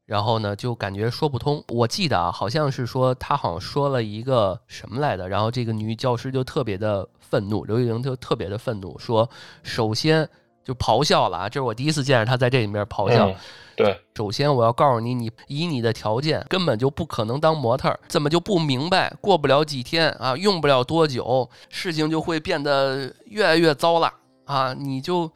然后呢，就感觉说不通。我记得啊，好像是说他好像说了一个什么来的，然后这个女教师就特别的愤怒，刘玉玲就特别的愤怒，说首先。就咆哮了啊！这是我第一次见着他在这里面咆哮。嗯对，首先，我要告诉你，你以你的条件根本就不可能当模特儿，怎么就不明白？过不了几天啊，用不了多久，事情就会变得越来越糟了啊！你就，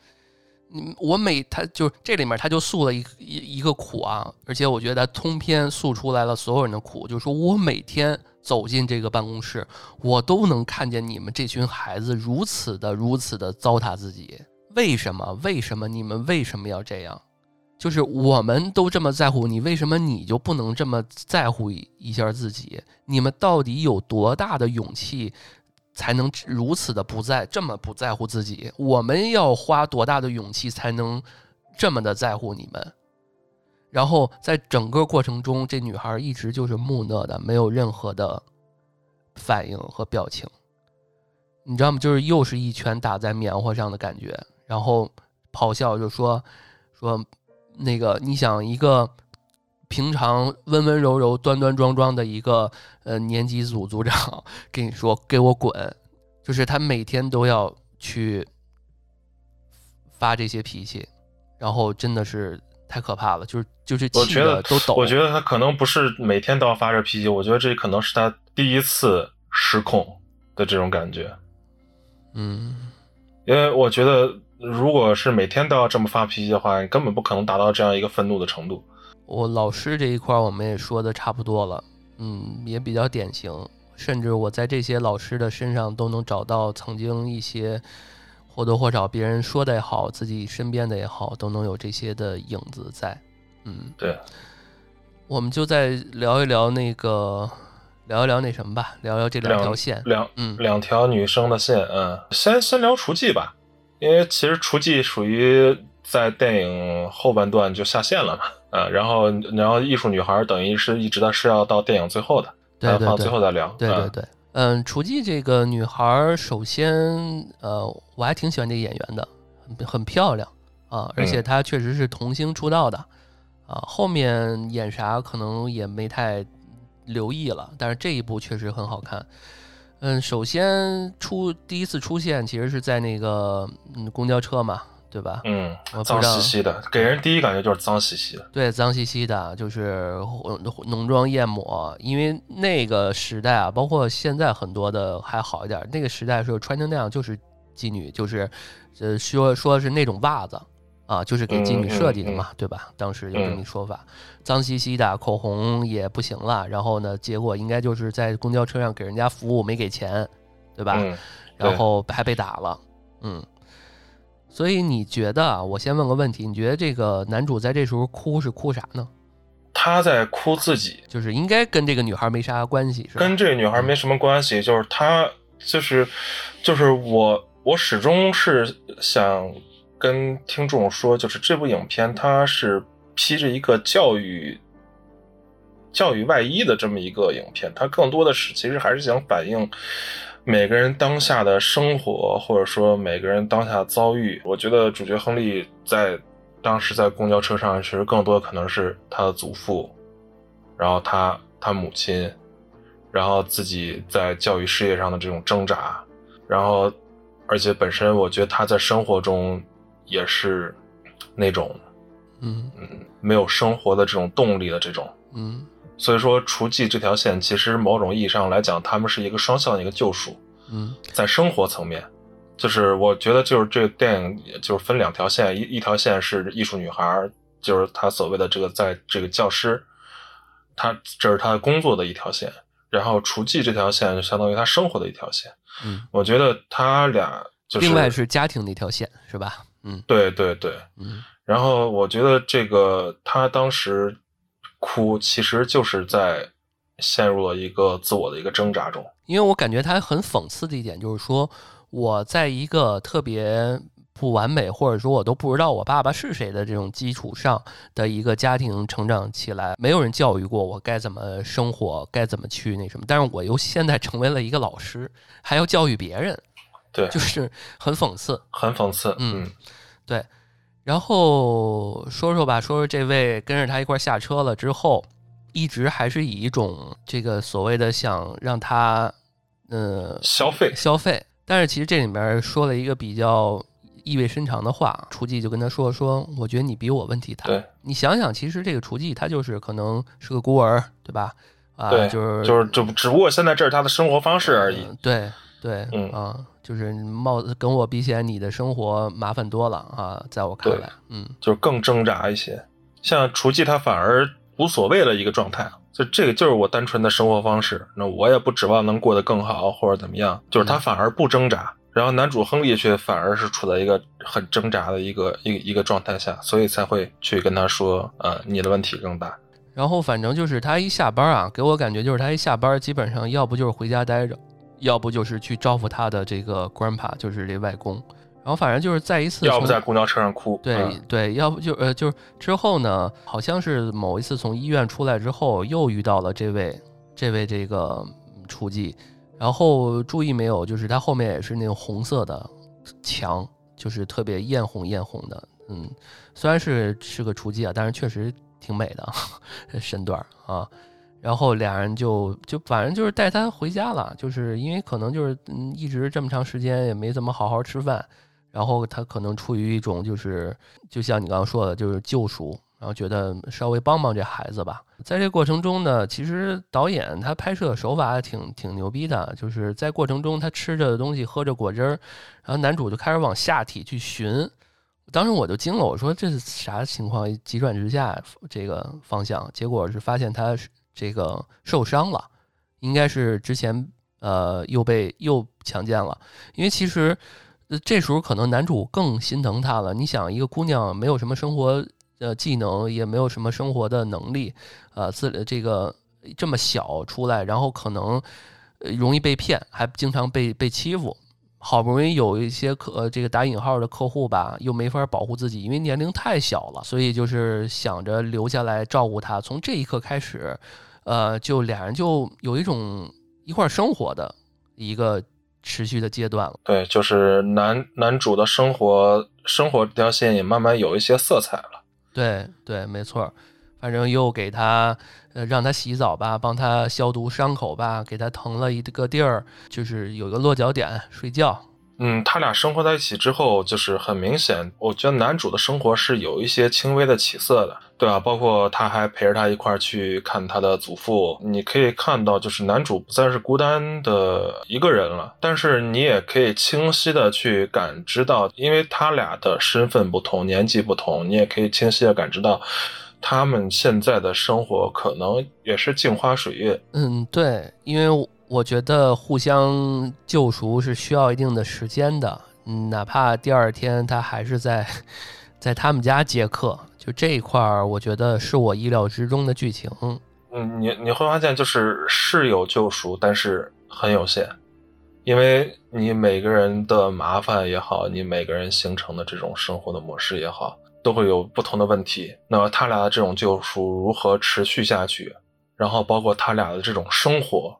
你我每他就这里面他就诉了一一一个苦啊，而且我觉得他通篇诉出来了所有人的苦，就是说我每天走进这个办公室，我都能看见你们这群孩子如此的如此的糟蹋自己，为什么？为什么你们为什么要这样？就是我们都这么在乎你，为什么你就不能这么在乎一下自己？你们到底有多大的勇气，才能如此的不在这么不在乎自己？我们要花多大的勇气才能这么的在乎你们？然后在整个过程中，这女孩一直就是木讷的，没有任何的反应和表情，你知道吗？就是又是一拳打在棉花上的感觉，然后咆哮就说说。那个，你想一个平常温温柔柔、端端庄庄的一个呃年级组组长，跟你说给我滚，就是他每天都要去发这些脾气，然后真的是太可怕了，就是就是气的都抖。我觉得他可能不是每天都要发这脾气，我觉得这可能是他第一次失控的这种感觉。嗯，因为我觉得。如果是每天都要这么发脾气的话，你根本不可能达到这样一个愤怒的程度。我老师这一块我们也说的差不多了，嗯，也比较典型。甚至我在这些老师的身上都能找到曾经一些或多或少别人说的也好，自己身边的也好，都能有这些的影子在。嗯，对。我们就再聊一聊那个，聊一聊那什么吧，聊聊这两条线，两嗯两条女生的线，嗯，先先聊厨技吧。因为其实厨妓属于在电影后半段就下线了嘛，啊，然后然后艺术女孩等于是一直的是要到电影最后的，对对放最后再聊。对对对，嗯，厨妓这个女孩，首先呃，我还挺喜欢这个演员的，很很漂亮啊，而且她确实是童星出道的，啊，后面演啥可能也没太留意了，但是这一部确实很好看。嗯，首先出第一次出现，其实是在那个嗯公交车嘛，对吧？嗯，脏兮兮的，给人第一感觉就是脏兮兮的。对，脏兮兮的，就是浓妆艳抹。因为那个时代啊，包括现在很多的还好一点。那个时代时候穿成那样就是妓女，就是呃说说是那种袜子。啊，就是给妓女设计的嘛，对吧？当时有这么一说法，脏兮兮的，口红也不行了，然后呢，结果应该就是在公交车上给人家服务没给钱，对吧？然后还被打了，嗯。所以你觉得啊？我先问个问题，你觉得这个男主在这时候哭是哭啥呢？他在哭自己，就是应该跟这个女孩没啥关系，是吧？跟这个女孩没什么关系，就是他，就是就是我，我始终是想。跟听众说，就是这部影片它是披着一个教育教育外衣的这么一个影片，它更多的是其实还是想反映每个人当下的生活，或者说每个人当下遭遇。我觉得主角亨利在当时在公交车上，其实更多的可能是他的祖父，然后他他母亲，然后自己在教育事业上的这种挣扎，然后而且本身我觉得他在生活中。也是那种，嗯。嗯，没有生活的这种动力的这种，嗯，所以说厨妓这条线其实某种意义上来讲，他们是一个双向的一个救赎，嗯，在生活层面，就是我觉得就是这个电影就是分两条线，一一条线是艺术女孩，就是她所谓的这个在这个教师，她这是她的工作的一条线，然后厨妓这条线就相当于她生活的一条线，嗯，我觉得他俩就是另外是家庭的一条线是吧？嗯，对对对，嗯，然后我觉得这个他当时哭，其实就是在陷入了一个自我的一个挣扎中。因为我感觉他很讽刺的一点就是说，我在一个特别不完美，或者说我都不知道我爸爸是谁的这种基础上的一个家庭成长起来，没有人教育过我该怎么生活，该怎么去那什么。但是我又现在成为了一个老师，还要教育别人。对，就是很讽刺，很讽刺。嗯，对。然后说说吧，说说这位跟着他一块下车了之后，一直还是以一种这个所谓的想让他，呃，消费消费。但是其实这里面说了一个比较意味深长的话，厨妓就跟他说说，我觉得你比我问题大。对，你想想，其实这个厨妓他就是可能是个孤儿，对吧？啊，对，就是就是就只不过现在这是他的生活方式而已。嗯对对，嗯啊，就是冒跟我比起来，你的生活麻烦多了啊，在我看来，嗯就是更挣扎一些。像厨妓他反而无所谓的一个状态，就这个就是我单纯的生活方式，那我也不指望能过得更好或者怎么样，就是他反而不挣扎。然后男主亨利却反而是处在一个很挣扎的一个一个一个状态下，所以才会去跟他说，呃，你的问题更大。然后反正就是他一下班啊，给我感觉就是他一下班，基本上要不就是回家待着，要不就是去招呼他的这个 grandpa，就是这外公。然后反正就是在一次要不在公交车上哭，对、嗯对，要不就呃就是之后呢，好像是某一次从医院出来之后，又遇到了这位这位这个嗯厨妓，然后注意没有，就是他后面也是那种红色的墙，就是特别艳红艳红的，嗯，虽然是是个厨妓啊，但是确实挺美的 身段啊。然后俩人就就反正就是带他回家了，就是因为可能就是嗯一直这么长时间也没怎么好好吃饭，然后他可能出于一种就是就像你刚刚说的，就是救赎，然后觉得稍微帮帮这孩子吧。在这过程中呢，其实导演他拍摄手法挺挺牛逼的，就是在过程中他吃着东西，喝着果汁儿，然后男主就开始往下体去寻。当时我就惊了，我说这是啥情况？急转直下这个方向，结果是发现他这个受伤了，应该是之前呃又被又强奸了，因为其实。这时候可能男主更心疼她了。你想，一个姑娘没有什么生活呃技能，也没有什么生活的能力，呃，自这个这么小出来，然后可能容易被骗，还经常被被欺负。好不容易有一些客呃这个打引号的客户吧，又没法保护自己，因为年龄太小了，所以就是想着留下来照顾他。从这一刻开始，呃，就俩人就有一种一块儿生活的一个持续的阶段了。对，就是男男主的生活生活这条线也慢慢有一些色彩了。对对，没错，反正又给他呃让他洗澡吧，帮他消毒伤口吧，给他腾了一个地儿，就是有个落脚点睡觉。嗯，他俩生活在一起之后，就是很明显，我觉得男主的生活是有一些轻微的起色的，对吧？包括他还陪着他一块儿去看他的祖父，你可以看到，就是男主不再是孤单的一个人了，但是你也可以清晰的去感知到，因为他俩的身份不同，年纪不同，你也可以清晰的感知到，他们现在的生活可能也是镜花水月，嗯，对，因为我觉得互相救赎是需要一定的时间的，嗯，哪怕第二天他还是在 在他们家接客，就这一块儿，我觉得是我意料之中的剧情。嗯，你你会发现，就是是有救赎，但是很有限，因为你每个人的麻烦也好，你每个人形成的这种生活的模式也好，都会有不同的问题。那么他俩的这种救赎如何持续下去，然后包括他俩的这种生活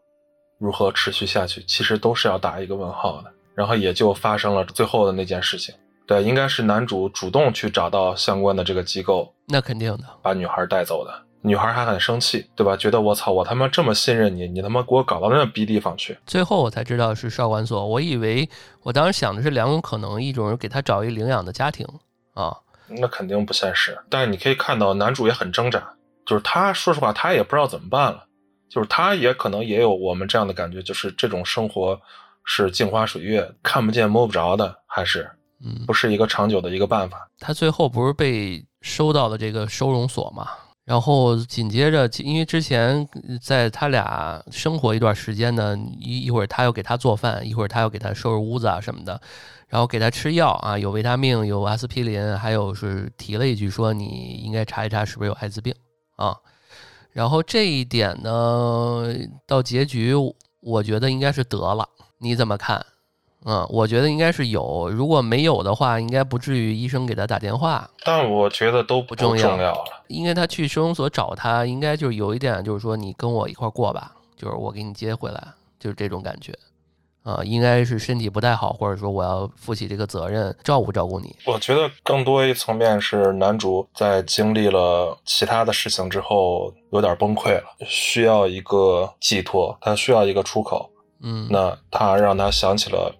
如何持续下去，其实都是要打一个问号的。然后也就发生了最后的那件事情。对，应该是男主主动去找到相关的这个机构，那肯定的，把女孩带走的。女孩还很生气，对吧？觉得我操，我他妈这么信任你，你他妈给我搞到那逼地方去。最后我才知道是少管所，我以为我当时想的是两种可能，一种是给他找一领养的家庭啊，那肯定不现实。但是你可以看到，男主也很挣扎，就是他说实话，他也不知道怎么办了，就是他也可能也有我们这样的感觉，就是这种生活是镜花水月，看不见摸不着的，还是嗯不，是一个长久的一个办法。他最后不是被收到了这个收容所嘛？然后紧接着，因为之前在他俩生活一段时间呢，一一会儿他又给他做饭，一会儿他又给他收拾屋子啊什么的，然后给他吃药啊，有维他命，有阿司匹林，还有是提了一句说你应该查一查是不是有艾滋病啊。然后这一点呢，到结局我觉得应该是得了，你怎么看？嗯，我觉得应该是有，如果没有的话，应该不至于医生给他打电话，但我觉得都不重要了。因为他去收容所找他，应该就是有一点，就是说你跟我一块儿过吧，就是我给你接回来，就是这种感觉，啊、应该是身体不太好，或者说我要负起这个责任，照顾照顾你。我觉得更多一层面是男主在经历了其他的事情之后有点崩溃了，需要一个寄托，他需要一个出口。嗯，那他让他想起了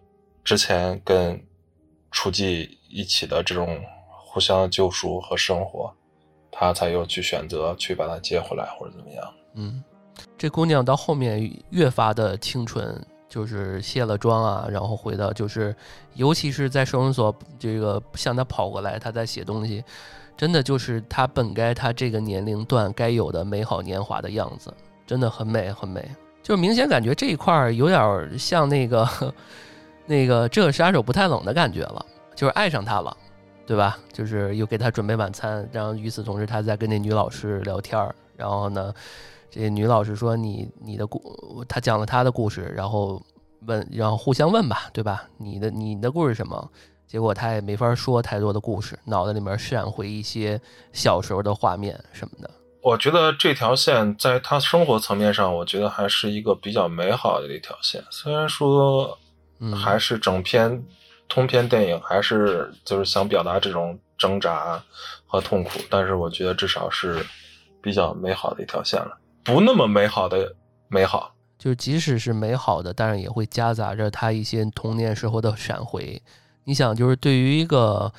之前跟厨妓一起的这种互相救赎和生活，他才又去选择去把她接回来或者怎么样。嗯，这姑娘到后面越发的清纯，就是卸了妆啊，然后回到就是，尤其是在收容所，这个向她跑过来，她在写东西，真的就是她本该她这个年龄段该有的美好年华的样子，真的很美很美。就明显感觉这一块儿有点像那个 那个这个杀手不太冷的感觉了，就是爱上他了，对吧？就是又给他准备晚餐，然后与此同时他在跟那女老师聊天儿，然后呢。这女老师说：“你你的故，她讲了她的故事，然后问，然后互相问吧，对吧？你的你的故事什么？结果她也没法说太多的故事，脑袋里面闪回一些小时候的画面什么的。我觉得这条线在她生活层面上，我觉得还是一个比较美好的一条线。虽然说，还是整篇通篇电影还是就是想表达这种挣扎和痛苦，但是我觉得至少是比较美好的一条线了。”不那么美好的美好，就是即使是美好的，但是也会夹杂着他一些童年时候的闪回。你想，就是对于一个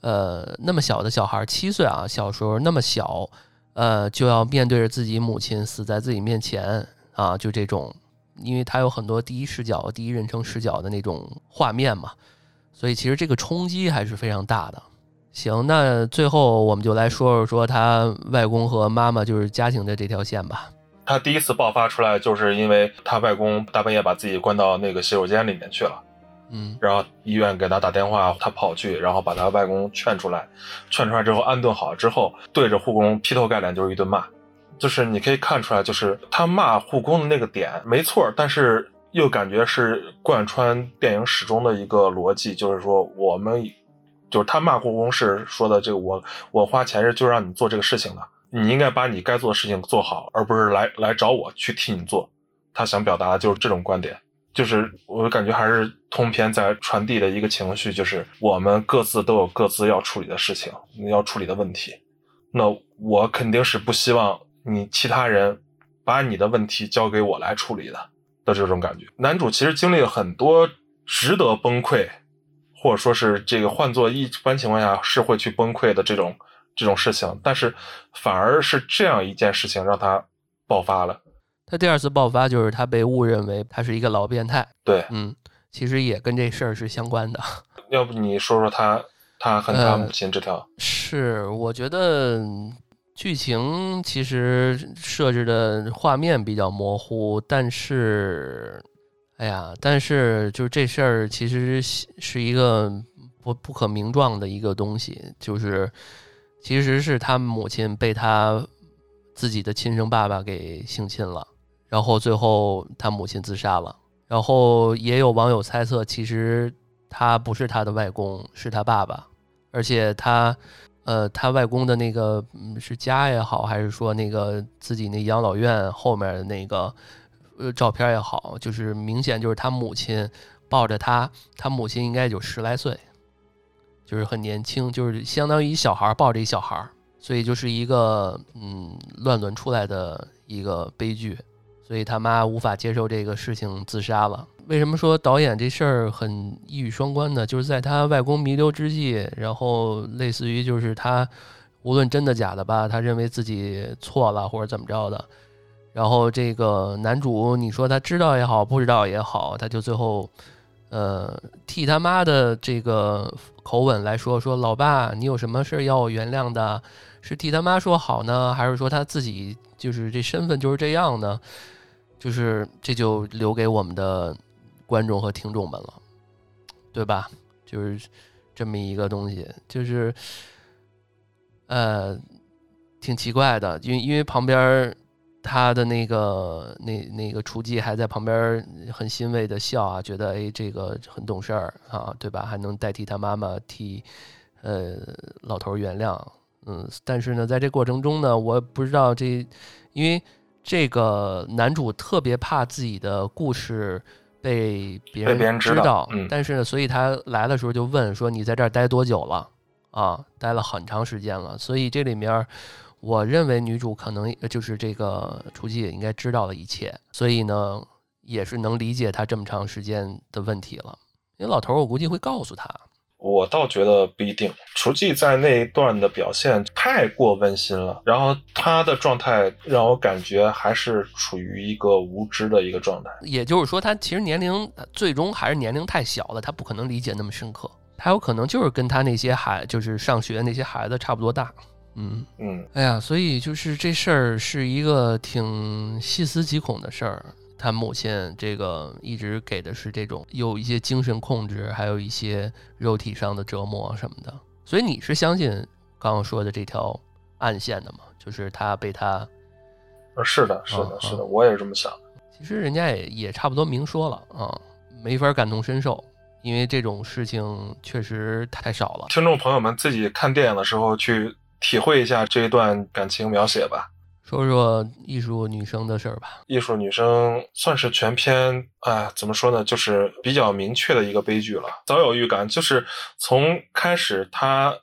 呃那么小的小孩，七岁啊，小时候那么小，呃，就要面对着自己母亲死在自己面前啊，就这种，因为他有很多第一视角、第一人称视角的那种画面嘛，所以其实这个冲击还是非常大的。行，那最后我们就来说说说他外公和妈妈就是家庭的这条线吧。他第一次爆发出来，就是因为他外公大半夜把自己关到那个洗手间里面去了，嗯，然后医院给他打电话，他跑去，然后把他外公劝出来，劝出来之后安顿好之后，对着护工劈头盖脸就是一顿骂，就是你可以看出来，就是他骂护工的那个点没错，但是又感觉是贯穿电影始终的一个逻辑，就是说我们。就是他骂故宫是说的这个我我花钱是就让你做这个事情的，你应该把你该做的事情做好，而不是来来找我去替你做。他想表达的就是这种观点，就是我感觉还是通篇在传递的一个情绪，就是我们各自都有各自要处理的事情，要处理的问题。那我肯定是不希望你其他人把你的问题交给我来处理的的这种感觉。男主其实经历了很多值得崩溃。或者说是这个换做一般情况下是会去崩溃的这种这种事情，但是反而是这样一件事情让他爆发了。他第二次爆发就是他被误认为他是一个老变态。对，嗯，其实也跟这事儿是相关的。要不你说说他他和他母亲这条？是，我觉得剧情其实设置的画面比较模糊，但是。哎呀，但是就是这事儿其实是一个不不可名状的一个东西，就是其实是他母亲被他自己的亲生爸爸给性侵了，然后最后他母亲自杀了，然后也有网友猜测，其实他不是他的外公，是他爸爸，而且他呃他外公的那个是家也好，还是说那个自己那养老院后面的那个。呃，照片也好，就是明显就是他母亲抱着他，他母亲应该有十来岁，就是很年轻，就是相当于小孩抱着一小孩，所以就是一个嗯乱伦出来的一个悲剧，所以他妈无法接受这个事情自杀了。为什么说导演这事儿很一语双关呢？就是在他外公弥留之际，然后类似于就是他无论真的假的吧，他认为自己错了或者怎么着的。然后这个男主，你说他知道也好，不知道也好，他就最后，呃，替他妈的这个口吻来说，说老爸，你有什么事要我原谅的？是替他妈说好呢，还是说他自己就是这身份就是这样呢？就是这就留给我们的观众和听众们了，对吧？就是这么一个东西，就是，呃，挺奇怪的，因为因为旁边。他的那个那那个厨妓还在旁边很欣慰的笑啊，觉得哎这个很懂事儿啊，对吧？还能代替他妈妈替呃老头原谅，嗯。但是呢，在这过程中呢，我不知道这，因为这个男主特别怕自己的故事被别人知道，嗯但是呢，所以他来的时候就问说：“你在这儿待多久了？”啊，待了很长时间了。所以这里面。我认为女主可能就是这个雏妓也应该知道了一切，所以呢，也是能理解他这么长时间的问题了。因为老头儿，我估计会告诉他。我倒觉得不一定。雏妓在那一段的表现太过温馨了，然后他的状态让我感觉还是处于一个无知的一个状态。也就是说，他其实年龄最终还是年龄太小了，他不可能理解那么深刻。她有可能就是跟他那些孩，就是上学那些孩子差不多大。嗯嗯，哎呀，所以就是这事儿是一个挺细思极恐的事儿。他母亲这个一直给的是这种有一些精神控制，还有一些肉体上的折磨什么的。所以你是相信刚刚说的这条暗线的吗？就是他被他，呃，是的，是的，是的，我也是这么想的。其实人家也也差不多明说了啊，没法感同身受，因为这种事情确实太少了。听众朋友们自己看电影的时候去体会一下这一段感情描写吧。说说艺术女生的事儿吧。艺术女生算是全篇，啊，怎么说呢？就是比较明确的一个悲剧了。早有预感，就是从开始她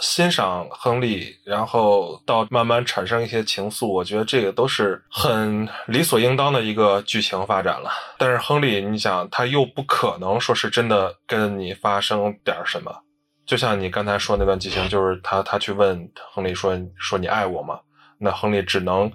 欣赏亨利，然后到慢慢产生一些情愫，我觉得这个都是很理所应当的一个剧情发展了。但是亨利，你想，他又不可能说是真的跟你发生点什么。就像你刚才说那段剧情，就是他他去问亨利说说你爱我吗？那亨利只能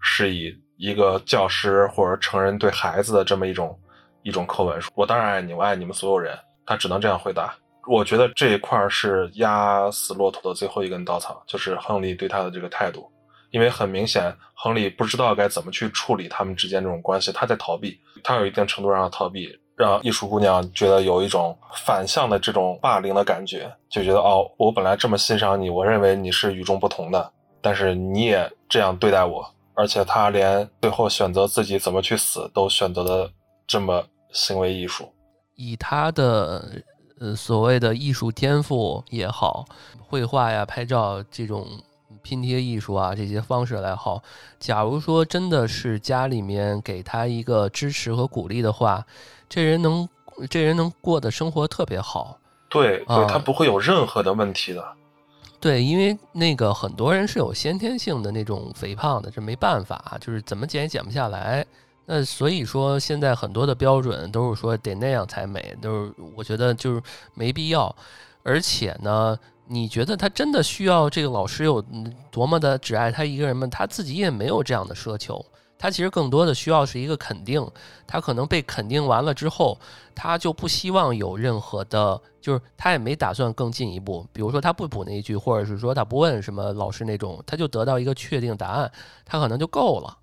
是以一个教师或者成人对孩子的这么一种一种口吻说：“我当然爱你，我爱你们所有人。”他只能这样回答。我觉得这一块是压死骆驼的最后一根稻草，就是亨利对他的这个态度。因为很明显，亨利不知道该怎么去处理他们之间这种关系，他在逃避，他有一定程度上的逃避，让艺术姑娘觉得有一种反向的这种霸凌的感觉，就觉得哦，我本来这么欣赏你，我认为你是与众不同的。但是你也这样对待我，而且他连最后选择自己怎么去死都选择的这么行为艺术，以他的呃所谓的艺术天赋也好，绘画呀、拍照这种拼贴艺术啊这些方式来好，假如说真的是家里面给他一个支持和鼓励的话，这人能这人能过的生活特别好。对，对他不会有任何的问题的。对，因为那个很多人是有先天性的那种肥胖的，这没办法，就是怎么减也减不下来。那所以说，现在很多的标准都是说得那样才美，都是我觉得就是没必要。而且呢，你觉得他真的需要这个老师有多么的只爱他一个人吗？他自己也没有这样的奢求。他其实更多的需要是一个肯定，他可能被肯定完了之后，他就不希望有任何的，就是他也没打算更进一步。比如说他不补那一句，或者是说他不问什么老师那种，他就得到一个确定答案，他可能就够了，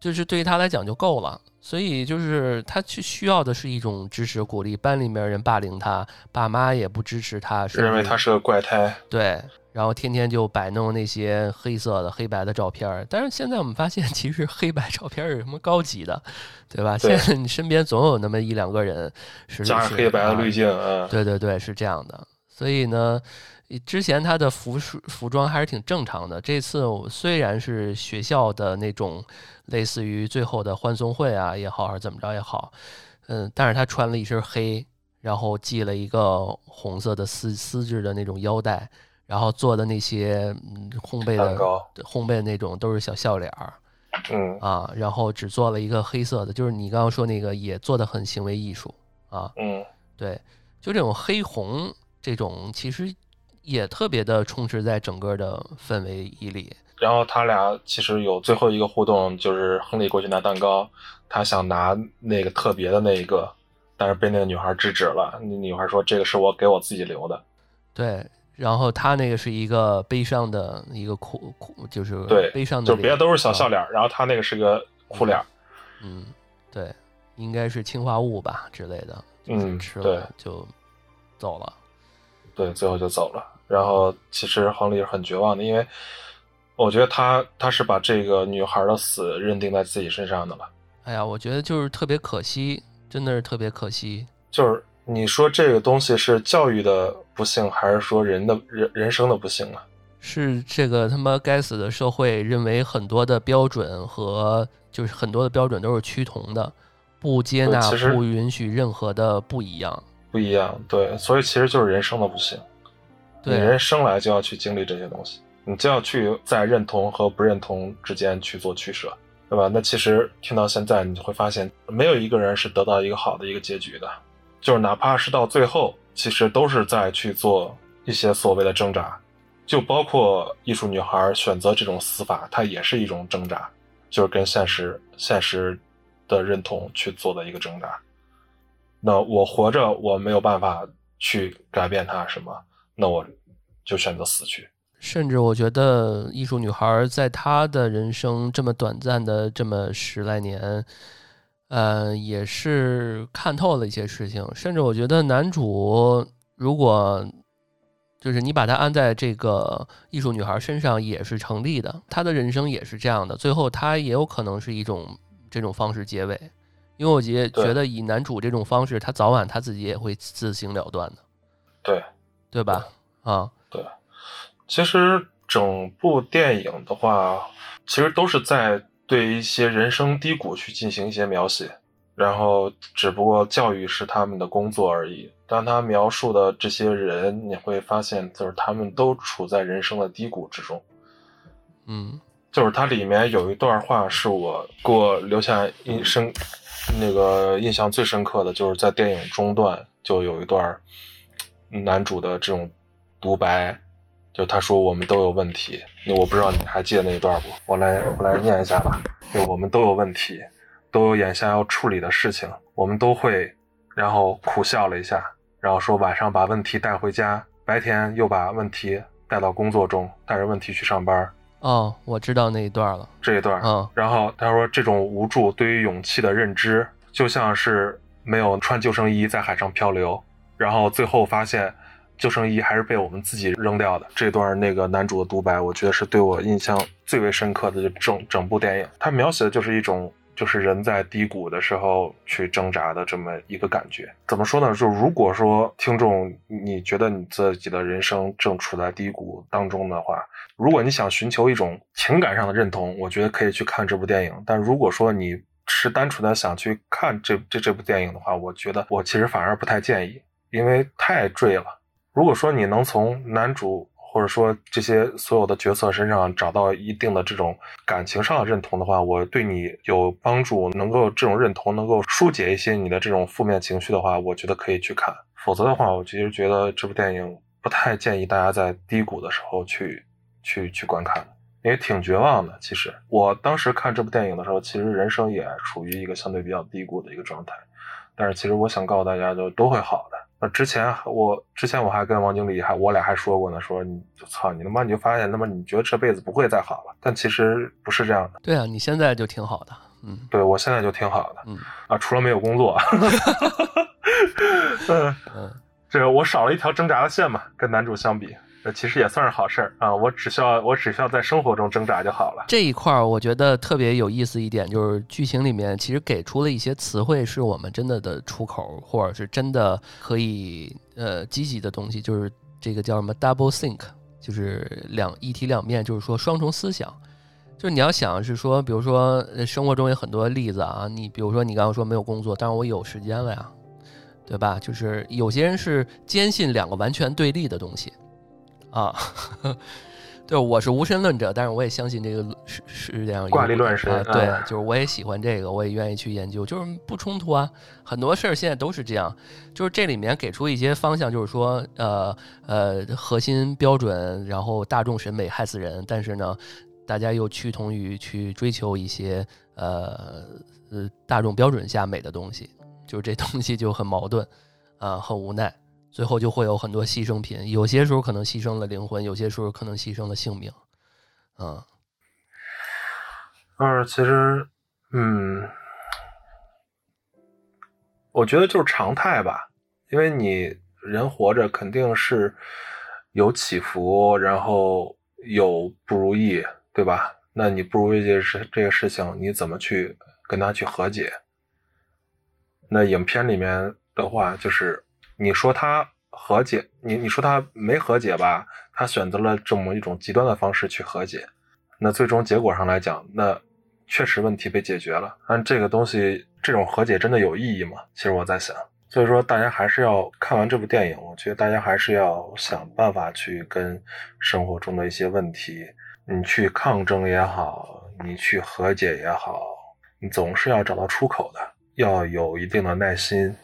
就是对于他来讲就够了。所以就是他去需要的是一种支持鼓励，班里面人霸凌他，爸妈也不支持他，认为他是个怪胎，对。然后天天就摆弄那些黑色的、黑白的照片儿，但是现在我们发现，其实黑白照片有什么高级的，对吧？现在你身边总有那么一两个人是加上黑白的滤镜，嗯，对对对，是这样的。所以呢，之前他的服饰服装还是挺正常的。这次虽然是学校的那种类似于最后的欢送会啊也好，还是怎么着也好，嗯，但是他穿了一身黑，然后系了一个红色的丝丝质的那种腰带。然后做的那些嗯烘焙的烘焙的那种都是小笑脸儿，嗯啊，然后只做了一个黑色的，就是你刚刚说那个也做的很行为艺术啊，嗯，对，就这种黑红这种其实也特别的充斥在整个的氛围里。然后他俩其实有最后一个互动，就是亨利过去拿蛋糕，他想拿那个特别的那一个，但是被那个女孩制止了。那女孩说：“这个是我给我自己留的。”对。然后他那个是一个悲伤的一个哭哭，就是对悲伤的，就别的都是小笑脸，然后他那个是个哭脸。嗯，对，应该是氰化物吧之类的。嗯，吃了就走了。对，最后就走了。然后其实亨利是很绝望的，因为我觉得他他是把这个女孩的死认定在自己身上的了。哎呀，我觉得就是特别可惜，真的是特别可惜。就是你说这个东西是教育的。不幸还是说人的人人生的不幸啊？是这个他妈该死的社会认为很多的标准和就是很多的标准都是趋同的，不接纳不允许任何的不一样，不一样对，所以其实就是人生的不幸。你人生来就要去经历这些东西，你就要去在认同和不认同之间去做取舍，对吧？那其实听到现在，你就会发现没有一个人是得到一个好的一个结局的。就是哪怕是到最后，其实都是在去做一些所谓的挣扎，就包括艺术女孩选择这种死法，它也是一种挣扎，就是跟现实现实的认同去做的一个挣扎。那我活着，我没有办法去改变它什么，那我就选择死去。甚至我觉得，艺术女孩在她的人生这么短暂的这么十来年，呃，也是看透了一些事情。甚至我觉得，男主如果就是你把他安在这个艺术女孩身上，也是成立的。他的人生也是这样的，最后他也有可能是一种这种方式结尾。因为我觉觉得以男主这种方式，他早晚他自己也会自行了断的。对，对吧？啊，对。其实整部电影的话，其实都是在对一些人生低谷去进行一些描写，然后只不过教育是他们的工作而已。当他描述的这些人，你会发现，就是他们都处在人生的低谷之中。嗯，就是它里面有一段话是我给我留下一深那个印象最深刻的，就是在电影中段就有一段男主的这种独白。就他说我们都有问题，那我不知道你还记得那一段不？我来我来念一下吧。就我们都有问题，都有眼下要处理的事情，我们都会，然后苦笑了一下，然后说晚上把问题带回家，白天又把问题带到工作中，带着问题去上班。哦，我知道那一段了，这一段。嗯，然后他说这种无助对于勇气的认知，就像是没有穿救生衣在海上漂流，然后最后发现。救生衣还是被我们自己扔掉的。这段那个男主的独白，我觉得是对我印象最为深刻的。就整整部电影，他描写的就是一种，就是人在低谷的时候去挣扎的这么一个感觉。怎么说呢？就如果说听众你觉得你自己的人生正处在低谷当中的话，如果你想寻求一种情感上的认同，我觉得可以去看这部电影。但如果说你是单纯的想去看这这这部电影的话，我觉得我其实反而不太建议，因为太坠了。如果说你能从男主或者说这些所有的角色身上找到一定的这种感情上的认同的话，我对你有帮助，能够这种认同能够疏解一些你的这种负面情绪的话，我觉得可以去看。否则的话，我其实觉得这部电影不太建议大家在低谷的时候去去去观看，因为挺绝望的。其实我当时看这部电影的时候，其实人生也处于一个相对比较低谷的一个状态，但是其实我想告诉大家，就都会好的。之前我之前我还跟王经理还我俩还说过呢，说你就操你他妈你就发现他妈你觉得这辈子不会再好了，但其实不是这样的。对啊，你现在就挺好的，嗯，对我现在就挺好的，嗯。啊，除了没有工作，嗯。嗯，这个我少了一条挣扎的线嘛，跟男主相比。这其实也算是好事儿啊！我只需要我只需要在生活中挣扎就好了。这一块儿我觉得特别有意思一点，就是剧情里面其实给出了一些词汇，是我们真的的出口，或者是真的可以呃积极的东西。就是这个叫什么 double think，就是两一体两面，就是说双重思想。就是你要想是说，比如说生活中有很多例子啊，你比如说你刚刚说没有工作，但是我有时间了呀，对吧？就是有些人是坚信两个完全对立的东西。啊，对，我是无神论者，但是我也相信这个是是这样。挂历乱神啊，对，就是我也喜欢这个，我也愿意去研究，就是不冲突啊。很多事儿现在都是这样，就是这里面给出一些方向，就是说，呃呃，核心标准，然后大众审美害死人，但是呢，大家又趋同于去追求一些呃呃大众标准下美的东西，就是这东西就很矛盾啊，很无奈。最后就会有很多牺牲品，有些时候可能牺牲了灵魂，有些时候可能牺牲了性命，嗯，二其实，嗯，我觉得就是常态吧，因为你人活着肯定是有起伏，然后有不如意，对吧？那你不如意这事这个事情，你怎么去跟他去和解？那影片里面的话就是。你说他和解，你你说他没和解吧？他选择了这么一种极端的方式去和解，那最终结果上来讲，那确实问题被解决了。但这个东西，这种和解真的有意义吗？其实我在想，所以说大家还是要看完这部电影，我觉得大家还是要想办法去跟生活中的一些问题，你去抗争也好，你去和解也好，你总是要找到出口的，要有一定的耐心。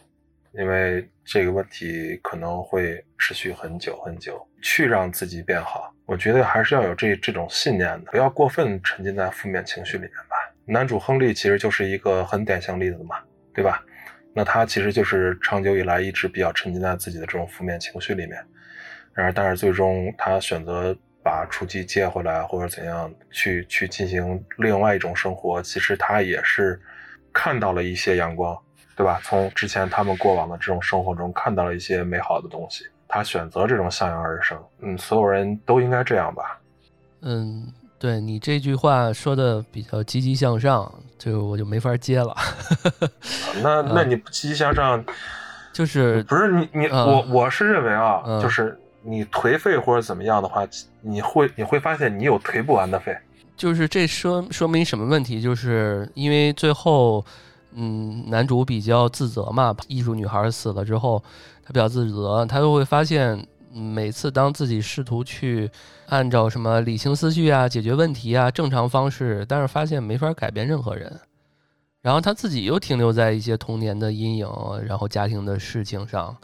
因为这个问题可能会持续很久很久，去让自己变好。我觉得还是要有这这种信念的，不要过分沉浸在负面情绪里面吧。男主亨利其实就是一个很典型例子嘛，对吧？那他其实就是长久以来一直比较沉浸在自己的这种负面情绪里面，然而但是最终他选择把雏姬接回来或者怎样去去进行另外一种生活，其实他也是看到了一些阳光，对吧？从之前他们过往的这种生活中看到了一些美好的东西，他选择这种向阳而生。嗯，所有人都应该这样吧？嗯。对你这句话说的比较积极向上，就我就没法接了。那 那你不积极向上，就是不是你你我我是认为啊，就是你颓废或者怎么样的话，你会你会发现你有颓不完的废。就是这说说明什么问题？就是因为最后，嗯，男主比较自责嘛，艺术女孩死了之后，他比较自责，他就会发现。每次当自己试图去按照什么理性思绪啊解决问题啊正常方式，但是发现没法改变任何人，然后他自己又停留在一些童年的阴影，然后家庭的事情上，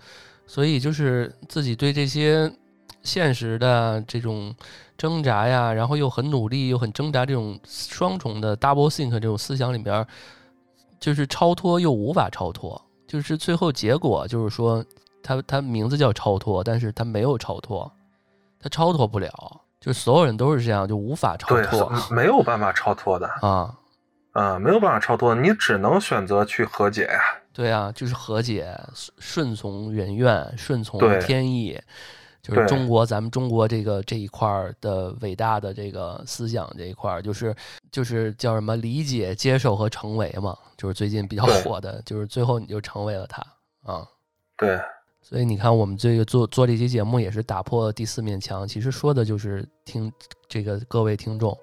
所以就是自己对这些现实的这种挣扎呀，然后又很努力又很挣扎这种双重的 double think 这种思想里边，就是超脱又无法超脱，就是最后结果就是说。他他名字叫超脱，但是他没有超脱，他超脱不了，就所有人都是这样，就无法超脱，没有办法超脱的啊啊，没有办法超脱，你只能选择去和解呀。对啊，就是和解，顺从人愿，顺从天意，就是中国咱们中国这个这一块的伟大的这个思想这一块，就是就是叫什么理解、接受和成为嘛，就是最近比较火的，就是最后你就成为了他啊，对。所以你看，我们这个做做这期节目也是打破第四面墙，其实说的就是听这个各位听众，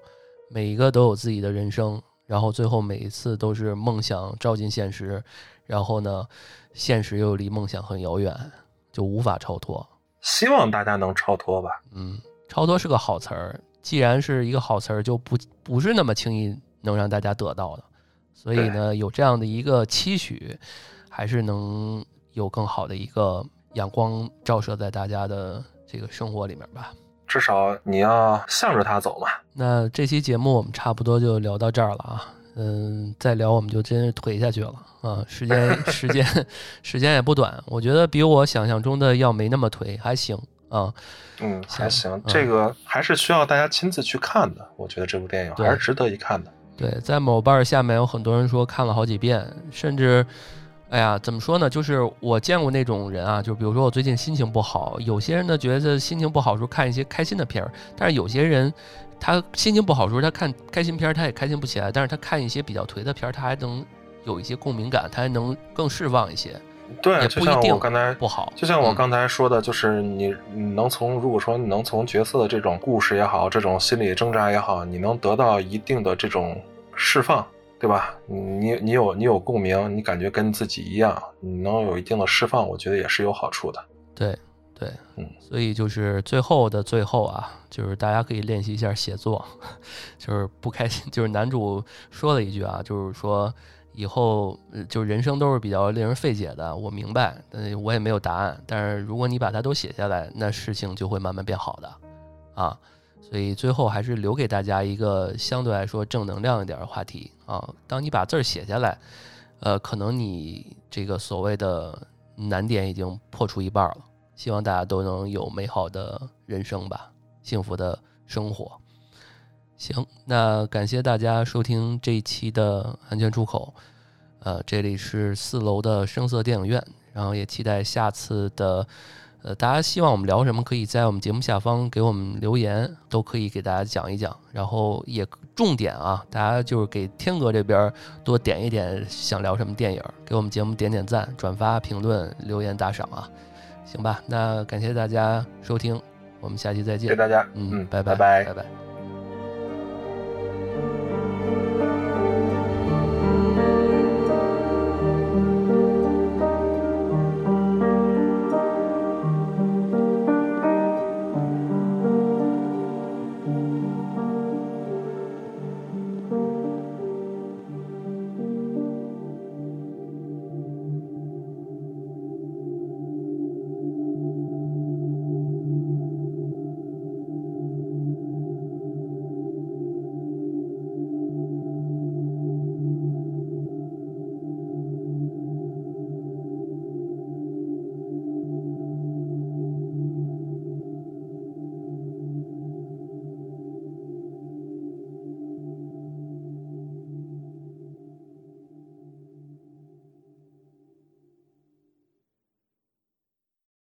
每一个都有自己的人生，然后最后每一次都是梦想照进现实，然后呢，现实又离梦想很遥远，就无法超脱。希望大家能超脱吧。嗯，超脱是个好词儿，既然是一个好词儿，就不不是那么轻易能让大家得到的。所以呢，有这样的一个期许，还是能有更好的一个。阳光照射在大家的这个生活里面吧，至少你要向着它走嘛。那这期节目我们差不多就聊到这儿了啊，嗯，再聊我们就真是颓下去了啊。时间时间 时间也不短，我觉得比我想象中的要没那么颓，还行啊。嗯，还行，这个还是需要大家亲自去看的。我觉得这部电影还是值得一看的。对，在某瓣下面有很多人说看了好几遍，甚至。哎呀，怎么说呢？就是我见过那种人啊，就比如说我最近心情不好，有些人呢觉得心情不好时候看一些开心的片儿，但是有些人他心情不好时候他看开心片儿他也开心不起来，但是他看一些比较颓的片儿他还能有一些共鸣感，他还能更释放一些。对，就像我刚才不好，就像我刚才说的，就是你能从如果说你能从角色的这种故事也好，这种心理挣扎也好，你能得到一定的这种释放。对吧？你你有你有共鸣，你感觉跟自己一样，你能有一定的释放，我觉得也是有好处的。对对，嗯，所以就是最后的最后啊，就是大家可以练习一下写作，就是不开心，就是男主说了一句啊，就是说以后就人生都是比较令人费解的，我明白，嗯，我也没有答案，但是如果你把它都写下来，那事情就会慢慢变好的，啊。所以最后还是留给大家一个相对来说正能量一点的话题啊！当你把字儿写下来，呃，可能你这个所谓的难点已经破除一半了。希望大家都能有美好的人生吧，幸福的生活。行，那感谢大家收听这一期的安全出口。呃，这里是四楼的声色电影院，然后也期待下次的。呃，大家希望我们聊什么，可以在我们节目下方给我们留言，都可以给大家讲一讲。然后也重点啊，大家就是给天哥这边多点一点想聊什么电影，给我们节目点点赞、转发、评论、留言打赏啊，行吧？那感谢大家收听，我们下期再见。谢谢大家，嗯，拜拜拜拜拜。